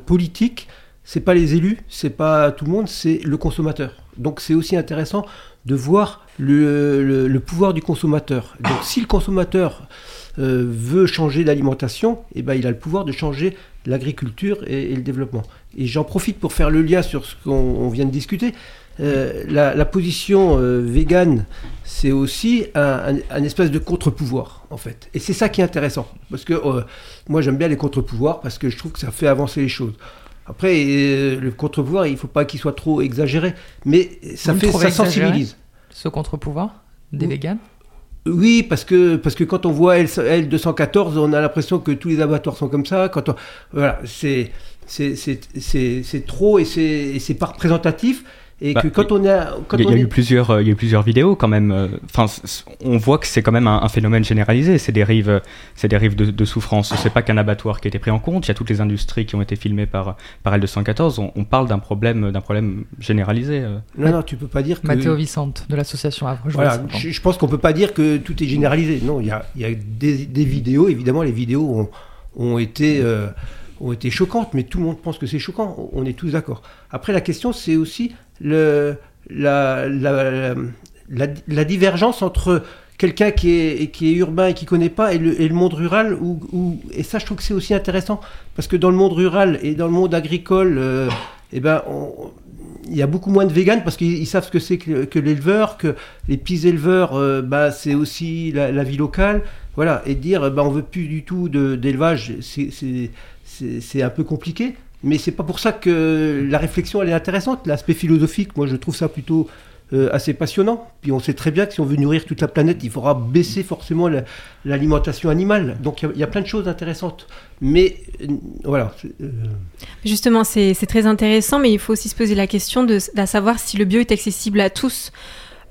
politique. C'est pas les élus, c'est pas tout le monde, c'est le consommateur. Donc c'est aussi intéressant de voir le, pouvoir du consommateur. Donc si le consommateur euh, veut changer d'alimentation, eh ben, il a le pouvoir de changer l'agriculture et, le développement. Et j'en profite pour faire le lien sur ce qu'on on vient de discuter. Euh, la, position euh, végane, c'est aussi un, un- un espèce de contre-pouvoir, en fait. Et c'est ça qui est intéressant. Parce que euh, moi, j'aime bien les contre-pouvoirs parce que je trouve que ça fait avancer les choses. Après, euh, le contre-pouvoir, il ne faut pas qu'il soit trop exagéré. Mais ça, Vous fait, ça sensibilise. Ce contre-pouvoir des Oui. véganes? Oui, parce que, parce que quand on voit L, L214, on a l'impression que tous les abattoirs sont comme ça. Quand on, voilà, c'est, c'est, trop et c'est pas représentatif. Et Bah, que quand on a, quand Il y a, on il y a est- eu plusieurs, euh, il y a eu plusieurs vidéos quand même. euh, Enfin, on voit que c'est quand même un, un phénomène généralisé. C'est des rives, euh, c'est des rives de, de souffrance. C'est pas qu'un abattoir qui a été pris en compte. Il y a toutes les industries qui ont été filmées par par L214. On, on parle d'un problème, d'un problème généralisé. euh. non, non, tu peux pas dire que. Mathéo Vicente de l'association Havre. je Voilà, vois ça. je, je pense qu'on peut pas dire que tout est généralisé. Non, il y a, il y a des, des vidéos. Évidemment, les vidéos ont, ont été, euh, ont été choquantes, mais tout le monde pense que c'est choquant. On est tous d'accord. Après, la question, c'est aussi la, divergence entre quelqu'un qui est, qui est urbain et qui connaît pas et le, monde rural. Et ça, je trouve que c'est aussi intéressant parce que dans le monde rural et dans le monde agricole, euh, eh ben, il y a beaucoup moins de véganes parce qu'ils ils savent ce que c'est que, l'éleveur, que les petits éleveurs, euh, bah, c'est aussi la, vie locale. Voilà, et dire, bah, on veut plus du tout d'élevage, c'est- c'est un peu compliqué. Mais c'est pas pour ça que la réflexion elle est intéressante. L'aspect philosophique, moi je trouve ça plutôt euh, assez passionnant. Puis on sait très bien que si on veut nourrir toute la planète, il faudra baisser forcément la- l'alimentation animale. Donc il y a- plein de choses intéressantes. Mais euh, voilà. euh, Justement, c'est c'est très intéressant, mais il faut aussi se poser la question de, de savoir si le bio est accessible à tous.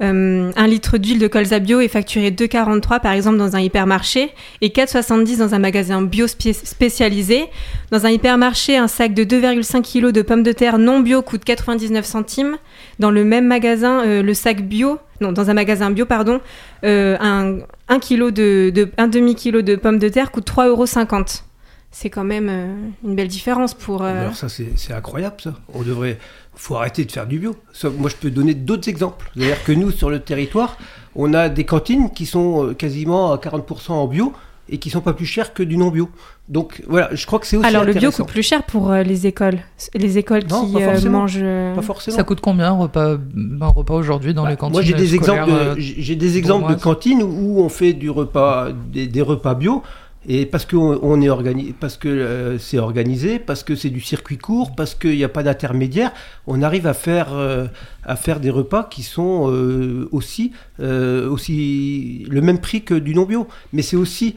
Euh, un litre d'huile de colza bio est facturé 2,43 par exemple dans un hypermarché et 4,70 dans un magasin bio spé- spécialisé. Dans un hypermarché, un sac de 2,5 kg de pommes de terre non bio coûte 99 centimes. Dans le même magasin, euh, le sac bio, non, dans un magasin bio, pardon, euh, un, de, un demi kilo de pommes de terre coûte 3,50 euros. C'est quand même une belle différence pour. Alors ça, c'est incroyable, ça. On devrait... faut arrêter de faire du bio. Moi, je peux donner d'autres exemples. C'est-à-dire que nous, sur le territoire, on a des cantines qui sont euh, quasiment à 40% en bio et qui sont pas plus chères que du non bio. Donc voilà, je crois que c'est aussi Alors le bio coûte plus cher pour euh, les écoles, les écoles Non, qui pas euh, mangent. Pas forcément. Ça coûte combien un repas, un repas aujourd'hui dans les cantines Bah, Moi, j'ai des exemples, de, j'ai des exemples de cantines où on fait du repas, des, des repas bio. Et parce que on, est parce que euh, c'est organisé, parce que c'est du circuit court, parce qu'il n'y a pas d'intermédiaire, on arrive à faire euh, à faire des repas qui sont euh, aussi aussi le même prix que du non bio. Mais c'est aussi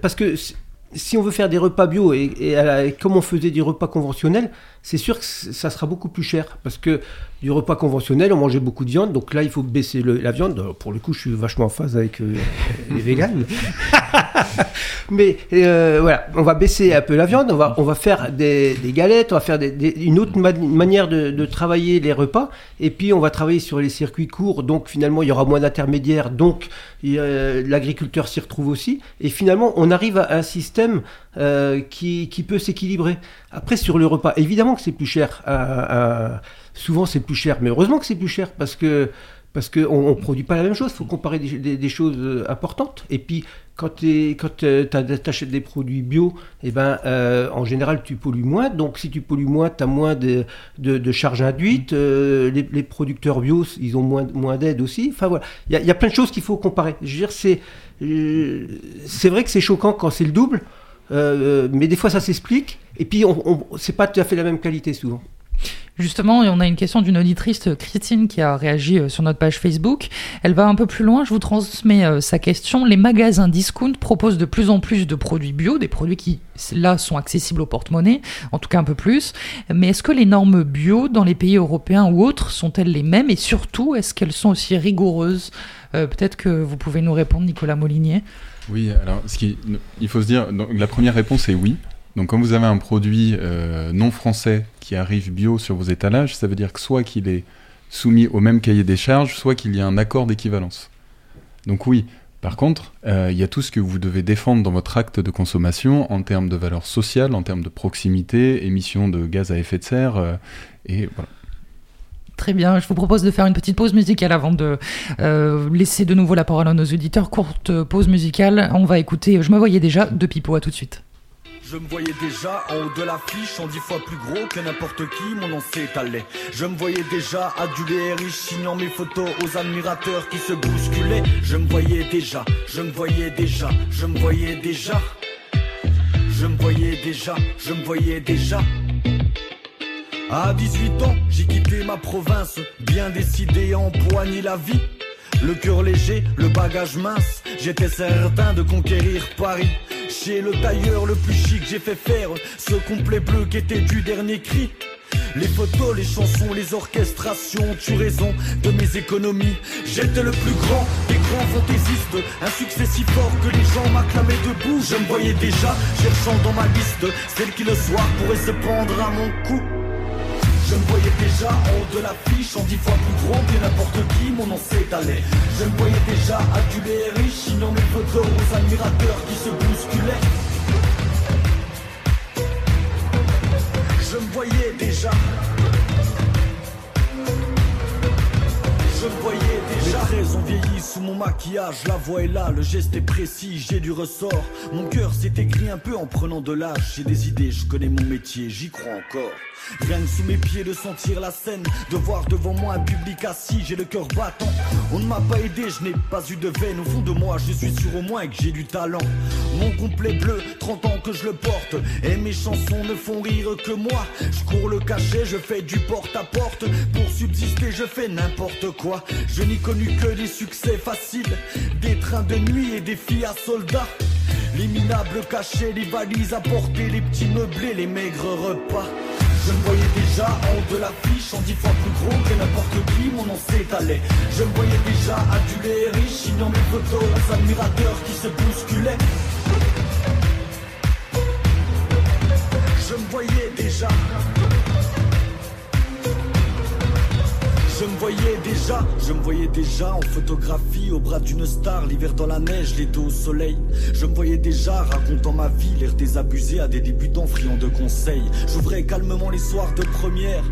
parce que si- on veut faire des repas bio et comme on faisait des repas conventionnels, c'est sûr que ça sera beaucoup plus cher parce que du repas conventionnel, on mangeait beaucoup de viande, donc là il faut baisser le- la viande. Alors, Pour le coup, je suis vachement en phase avec euh, les véganes. Mais euh, voilà, on va baisser un peu la viande, on va, on va faire des, des galettes, on va faire des- des- une autre ma- manière de, de travailler les repas, et puis on va travailler sur les circuits courts, donc finalement il y aura moins d'intermédiaires, donc euh, l'agriculteur s'y retrouve aussi. Et finalement, on arrive à un système euh, qui, peut s'équilibrer. Après, sur le repas, évidemment que c'est plus cher. à- à- souvent, c'est plus cher. Mais heureusement que c'est plus cher parce que parce qu'on ne produit pas la même chose. Il faut comparer des, choses euh, importantes. Et puis, quand tu achètes des produits bio, eh ben, euh, en général, tu pollues moins. Donc, si tu pollues moins, tu as moins de, de, charges induites. Euh, les, producteurs bio, ils ont moins, moins d'aide aussi. Enfin, voilà. Il y, a- plein de choses qu'il faut comparer. Je veux dire, c'est euh, vrai que c'est choquant quand c'est le double. Euh, mais des fois, ça s'explique. Et puis, c'est pas tout à fait la même qualité souvent. Justement, on a une question d'une auditrice, Christine, qui a réagi euh, sur notre page Facebook. Elle va un peu plus loin, je vous transmets euh, sa question. Les magasins discount proposent de plus en plus de produits bio, des produits qui, là, sont accessibles au porte-monnaie, en tout cas un peu plus. Mais est-ce que les normes bio dans les pays européens ou autres sont-elles les mêmes? Et surtout, est-ce qu'elles sont aussi rigoureuses? Euh, Peut-être que vous pouvez nous répondre, Nicolas Molinier. Oui, alors ce il faut se dire, la première réponse est oui. Donc quand vous avez un produit euh, non français qui arrive bio sur vos étalages, ça veut dire que soit qu'il est soumis au même cahier des charges, soit qu'il y a un accord d'équivalence. Donc oui. Par contre, euh, il y a tout ce que vous devez défendre dans votre acte de consommation en termes de valeur sociale, en termes de proximité, émissions de gaz à effet de serre, euh, et voilà. Très bien, je vous propose de faire une petite pause musicale avant de euh, laisser de nouveau la parole à nos auditeurs. Courte pause musicale, on va écouter Je me voyais déjà de Pipo, à tout de suite. Je me voyais déjà en haut de l'affiche, en dix fois plus gros que n'importe qui, mon nom s'étalait. Je me voyais déjà adulé et riche, signant mes photos aux admirateurs qui se bousculaient. Je me voyais déjà, je me voyais déjà, je me voyais déjà. Je me voyais déjà, je me voyais déjà. À 18 ans, j'ai quitté ma province, bien décidé à empoigner la vie. Le cœur léger, le bagage mince, j'étais certain de conquérir Paris. Chez le tailleur le plus chic, j'ai fait faire ce complet bleu qui était du dernier cri. Les photos, les chansons, les orchestrations, tu raison de mes économies. J'étais le plus grand des grands fantaisistes, un succès si fort que les gens m'acclamaient debout. Je me voyais déjà cherchant dans ma liste celle qui le soir pourrait se pendre à mon cou. Je me voyais déjà en haut de l'affiche, en dix fois plus gros que n'importe qui, mon nom s'étalait. Je me voyais déjà adulé et riche, signant mes photos aux admirateurs qui se bousculaient. Je me voyais déjà. Je me voyais déjà. Mes traits ont vieilli sous mon maquillage, la voix est là, le geste est précis, j'ai du ressort. Mon cœur s'est écrit un peu en prenant de l'âge. J'ai des idées, je connais mon métier, j'y crois encore. Rien que sous mes pieds de sentir la scène, de voir devant moi un public assis, j'ai le cœur battant. On ne m'a pas aidé, je n'ai pas eu de veine. Au fond de moi, je suis sûr au moins que j'ai du talent. Mon complet bleu, 30 ans que je le porte, et mes chansons ne font rire que moi. Je cours le cachet, je fais du porte-à-porte. Pour subsister, je fais n'importe quoi. Je n'y connu que des succès faciles, des trains de nuit et des filles à soldats. Les minables cachets, les valises à porter, les petits meublés, les maigres repas. Je me voyais déjà en haut de l'affiche, en dix fois plus gros que n'importe qui, mon nom s'étalait. Je me voyais déjà adulé et riche, signant mes photos aux admirateurs qui se bousculaient. Je me voyais déjà. Je me voyais déjà, je me voyais déjà en photographie au bras d'une star, l'hiver dans la neige, l'été au soleil. Je me voyais déjà racontant ma vie, l'air désabusé à des débutants friands de conseils. J'ouvrais calmement les soirs de première,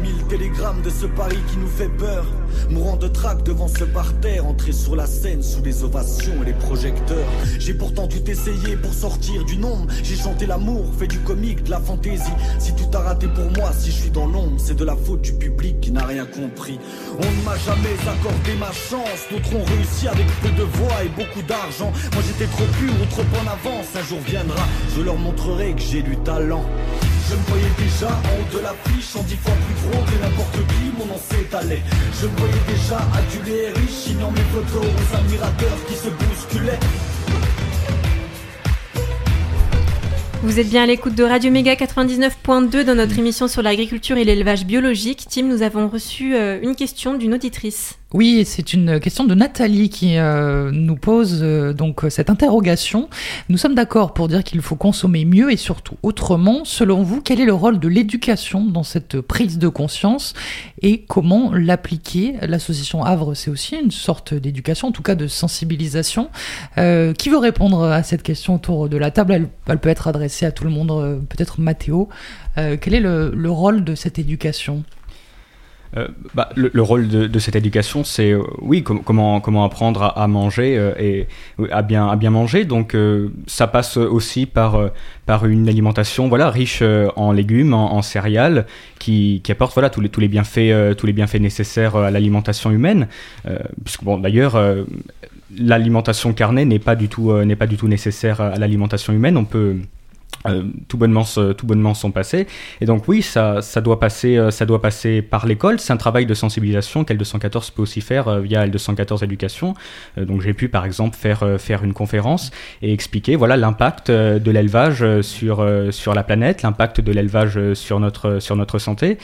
mille télégrammes de ce Paris qui nous fait peur. Mourant de trac devant ce parterre, entrer sur la scène sous les ovations et les projecteurs. J'ai pourtant tout essayé pour sortir du nombre. J'ai chanté l'amour, fait du comique, de la fantaisie. Si tout a raté pour moi, si je suis dans l'ombre, c'est de la faute du public qui n'a rien compris. On ne m'a jamais accordé ma chance. D'autres ont réussi avec peu de voix et beaucoup d'argent. Moi j'étais trop pur ou trop en avance. Un jour viendra, je leur montrerai que j'ai du talent. Je me voyais déjà en haut de l'affiche, en dix fois plus gros que n'importe qui, mon nom s'étalait. Je me voyais déjà adulé et riche, signant mes photos aux admirateurs qui se bousculaient. Vous êtes bien à l'écoute de Radio Méga 99.2 dans notre émission sur l'agriculture et l'élevage biologique. Tim, nous avons reçu euh, une question d'une auditrice. Oui, c'est une question de Nathalie qui euh, nous pose euh, donc cette interrogation. Nous sommes d'accord pour dire qu'il faut consommer mieux et surtout autrement. Selon vous, quel est le rôle de l'éducation dans cette prise de conscience et comment l'appliquer? L'association Havre, c'est aussi une sorte d'éducation, en tout cas de sensibilisation. Qui veut répondre à cette question autour de la table? Elle, elle peut être adressée à tout le monde, peut-être Mathéo. Euh, quel est le, le rôle de cette éducation Euh, bah, le, le rôle de, cette éducation, c'est euh, oui, com- comment comment apprendre à, manger et à bien à bien manger. Donc ça passe aussi par par une alimentation voilà riche en légumes, en, céréales, qui, qui apporte voilà tous les tous les bienfaits tous les bienfaits nécessaires à l'alimentation humaine. Puisque bon d'ailleurs l'alimentation carnée n'est pas du tout pas du tout nécessaire à l'alimentation humaine. On peut euh, tout bonnement tout bonnement s'en passer et donc oui ça ça doit passer euh, ça doit passer par l'école. C'est un travail de sensibilisation qu'L214 peut aussi faire euh, via L214 éducation. Euh, donc j'ai pu par exemple faire faire une conférence et expliquer voilà l'impact de l'élevage sur sur la planète l'impact de l'élevage sur notre sur notre santé.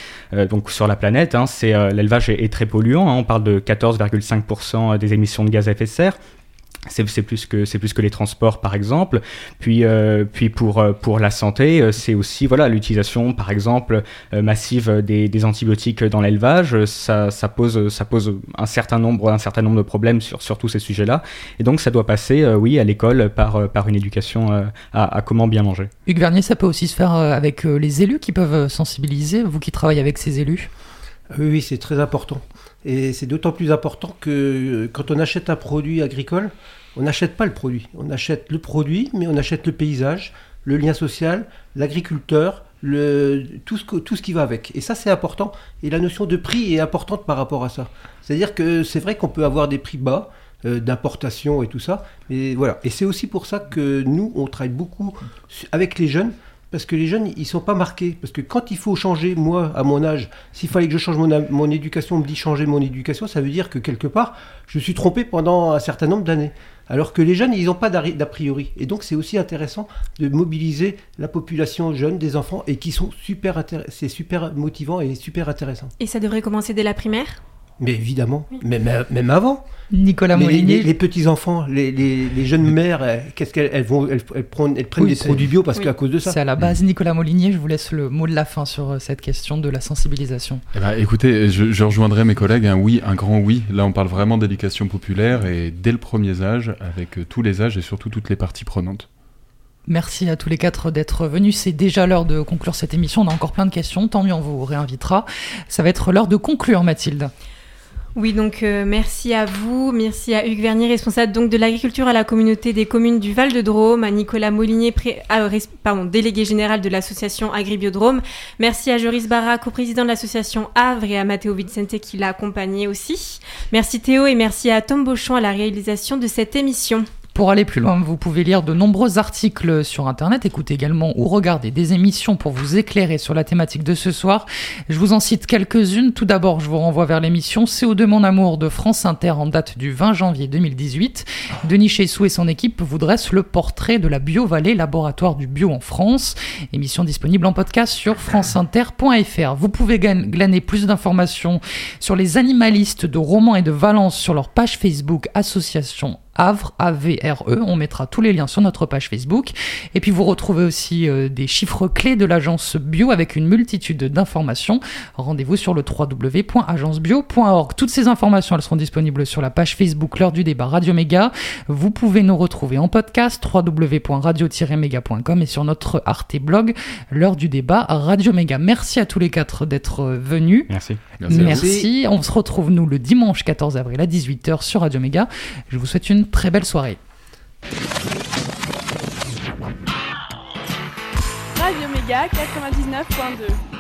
Donc sur la planète hein, c'est l'élevage est, est très polluant hein, on parle de 14,5% des émissions de gaz à effet de serre c'est plus que c'est plus que les transports par exemple. Puis euh, puis pour euh, pour la santé euh, c'est aussi voilà l'utilisation par exemple massive des, des antibiotiques dans l'élevage. Ça ça pose ça pose un certain nombre un certain nombre de problèmes sur sur tous ces sujets là et donc ça doit passer euh, oui à l'école par par une éducation euh, à, à comment bien manger. Hugues Vernier, ça peut aussi se faire avec les élus qui peuvent sensibiliser, vous qui travaillez avec ces élus? Oui, oui, c'est très important. Et c'est d'autant plus important que euh, quand on achète un produit agricole, on n'achète pas le produit. On achète le produit, mais on achète le paysage, le lien social, l'agriculteur, tout, ce, qui va avec. Et ça, c'est important. Et la notion de prix est importante par rapport à ça. C'est-à-dire que c'est vrai qu'on peut avoir des prix bas euh, d'importation et tout ça. Voilà. Et c'est aussi pour ça que nous, on travaille beaucoup avec les jeunes. Parce que les jeunes, ils sont pas marqués. Parce que quand il faut changer, moi, à mon âge, s'il fallait que je change mon, éducation, on me dit changer mon éducation, ça veut dire que quelque part, je suis trompé pendant un certain nombre d'années. Alors que les jeunes, ils n'ont pas d'a priori. Et donc, c'est aussi intéressant de mobiliser la population jeune, des enfants, et qui sont super. C'est super motivant et super intéressant. Et ça devrait commencer dès la primaire? Mais évidemment, même, même avant. Nicolas les, Molinier. les, les petits-enfants, les, les- les jeunes mères, euh, qu'est-ce qu'elles elles vont elles, elles prennent, elles prennent Oui, des produits bio parce oui. qu'à cause de ça. C'est à la base. Nicolas Molinier, je vous laisse le mot de la fin sur euh, cette question de la sensibilisation. Eh ben, écoutez, je, je rejoindrai mes collègues, un oui, un grand oui. Là, on parle vraiment d'éducation populaire et dès le premier âge, avec euh, tous les âges et surtout toutes les parties prenantes. Merci à tous les quatre d'être venus. C'est déjà l'heure de conclure cette émission. On a encore plein de questions. Tant mieux, on vous réinvitera. Ça va être l'heure de conclure, Mathilde. Oui, donc euh, merci à vous, merci à Hugues Vernier, responsable donc de l'agriculture à la communauté des communes du Val-de-Drôme, à Nicolas Molinier, pré- ah, pardon, délégué général de l'association Agribiodrome. Merci à Joris Barra, coprésident de l'association Havre, et à Matteo Vicente qui l'a accompagné aussi. Merci Théo et merci à Tom Beauchamp à la réalisation de cette émission. Pour aller plus loin, vous pouvez lire de nombreux articles sur Internet, écouter également ou regarder des émissions pour vous éclairer sur la thématique de ce soir. Je vous en cite quelques-unes. Tout d'abord, je vous renvoie vers l'émission CO2 Mon Amour de France Inter en date du 20 janvier 2018. Denis Chessou et son équipe vous dressent le portrait de la Bio-Vallée, laboratoire du bio en France. Émission disponible en podcast sur franceinter.fr. Vous pouvez glaner plus d'informations sur les animalistes de Romans et de Valence sur leur page Facebook Association Havre, A-V-R-E. On mettra tous les liens sur notre page Facebook. Et puis vous retrouvez aussi euh, des chiffres clés de l'agence bio avec une multitude d'informations. Rendez-vous sur le www.agencebio.org. Toutes ces informations, elles seront disponibles sur la page Facebook L'heure du débat Radio Méga. Vous pouvez nous retrouver en podcast www.radio-méga.com et sur notre Arte blog L'heure du débat Radio Méga. Merci à tous les quatre d'être euh, venus. Merci. Merci. Merci. On se retrouve nous le dimanche 14 avril à 18h sur Radio Méga. Je vous souhaite très belle soirée. Radio Méga 99.2.